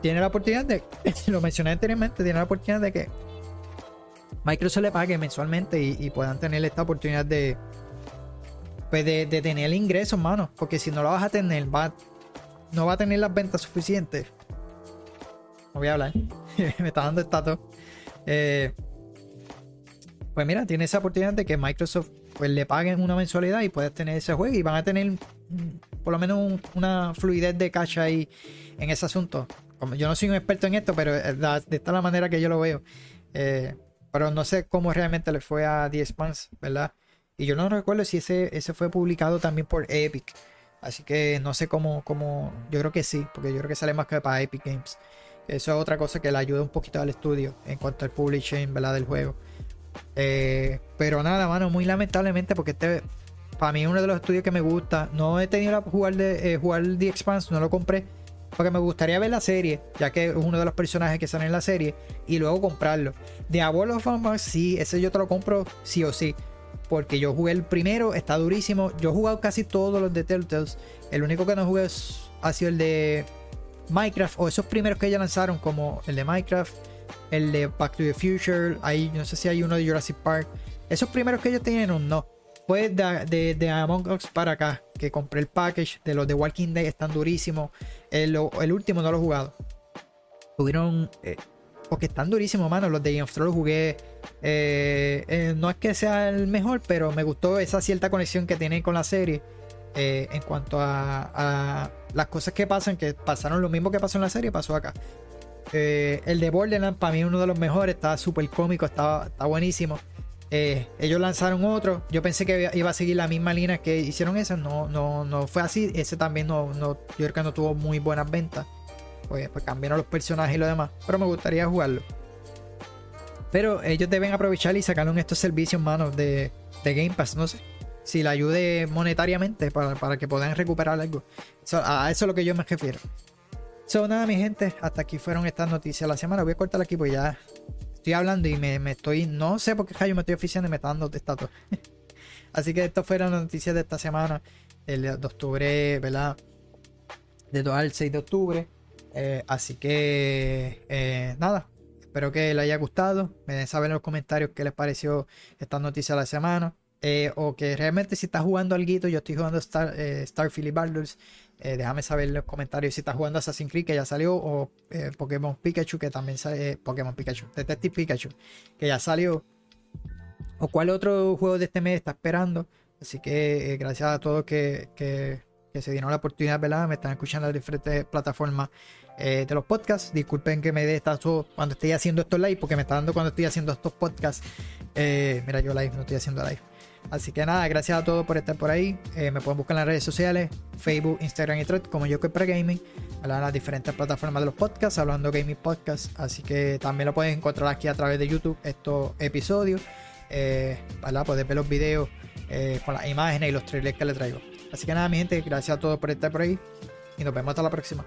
tiene la oportunidad de, (laughs) lo mencioné anteriormente, tiene la oportunidad de que Microsoft le pague mensualmente y, puedan tener esta oportunidad de, pues de, tener ingresos, mano. Porque si no lo vas a tener, va, no va a tener las ventas suficientes. No voy a hablar. (laughs) Me está dando estatus. Eh, pues mira, tiene esa oportunidad de que Microsoft pues, le paguen una mensualidad y puedes tener ese juego y van a tener mm, por lo menos una fluidez de cash ahí en ese asunto yo no soy un experto en esto, pero de esta la manera que yo lo veo. Eh, pero no sé cómo realmente le fue a The Expanse, ¿verdad? Y yo no recuerdo si ese, ese fue publicado también por Epic. Así que no sé cómo, cómo. Yo creo que sí, porque yo creo que sale más que para Epic Games. Eso es otra cosa que le ayuda un poquito al estudio en cuanto al publishing ¿verdad? del juego. Eh, pero nada, mano, muy lamentablemente porque este para mí es uno de los estudios que me gusta. No he tenido la jugar de eh, jugar The Expanse, no lo compré porque me gustaría ver la serie, ya que es uno de los personajes que sale en la serie, y luego comprarlo. De Abuelo of sí, ese yo te lo compro sí o sí. Porque yo jugué el primero, está durísimo. Yo he jugado casi todos los de Telltales. El único que no jugué ha sido el de Minecraft, o esos primeros que ya lanzaron, como el de Minecraft, el de Back to the Future, ahí no sé si hay uno de Jurassic Park. Esos primeros que ellos tienen, no. Fue de, de, Among Us para acá, que compré el package de los de Walking Dead, están durísimos. El, último no lo he jugado. Tuvieron. Eh, porque están durísimos, mano. Los de Game of Thrones jugué. Eh, eh, no es que sea el mejor, pero me gustó esa cierta conexión que tiene con la serie. en cuanto a, las cosas que pasan, que pasaron lo mismo que pasó en la serie, pasó acá. el de Borderlands, para mí, uno de los mejores. Está súper cómico, está, está buenísimo. Eh, ellos lanzaron otro. Yo pensé que iba a seguir la misma línea que hicieron esa. No, no, no fue así. Ese también no, no, yo creo que no tuvo muy buenas ventas. Pues, pues cambiaron los personajes y lo demás. Pero me gustaría jugarlo. Pero ellos deben aprovechar y sacaron estos servicios, manos, de, de Game Pass. No sé si la ayude monetariamente para, para que puedan recuperar algo. a eso es lo que yo me refiero. So, nada, mi gente, hasta aquí fueron estas noticias de la semana. Voy a cortar aquí porque ya estoy hablando y me, estoy. No sé por qué yo me estoy oficiando y me está dando estatus. (laughs) Así que esto fueron las noticias de esta semana, el de octubre, ¿verdad? De 2 al 6 de octubre. Eh, así que, eh, nada. Espero que les haya gustado. Me den saber en los comentarios qué les pareció esta noticia de la semana. Eh, o que realmente si estás jugando algo, yo estoy jugando Star, Starfield y Baldur's eh, déjame saber en los comentarios si estás jugando Assassin's Creed que ya salió o eh, Pokémon Pikachu que también sale. Eh, Pokémon Pikachu, Detective Pikachu que ya salió. O cuál otro juego de este mes está esperando. Así que gracias a todos que, que, se dieron la oportunidad, ¿verdad? Me están escuchando las diferentes plataformas de los podcasts. Disculpen que me dé estatus cuando estoy haciendo estos live, porque me está dando cuando estoy haciendo estos podcasts. mira, yo live, no estoy haciendo live. Así que nada, gracias a todos por estar por ahí. Eh, me pueden buscar en las redes sociales, Facebook, Instagram y Twitter como que para gaming. En las diferentes plataformas de los podcasts, hablando gaming podcast. Así que también lo pueden encontrar aquí a través de YouTube estos episodios. Eh, ver los videos eh, con las imágenes y los trailers que les traigo. Así que nada, mi gente, gracias a todos por estar por ahí. Y nos vemos hasta la próxima.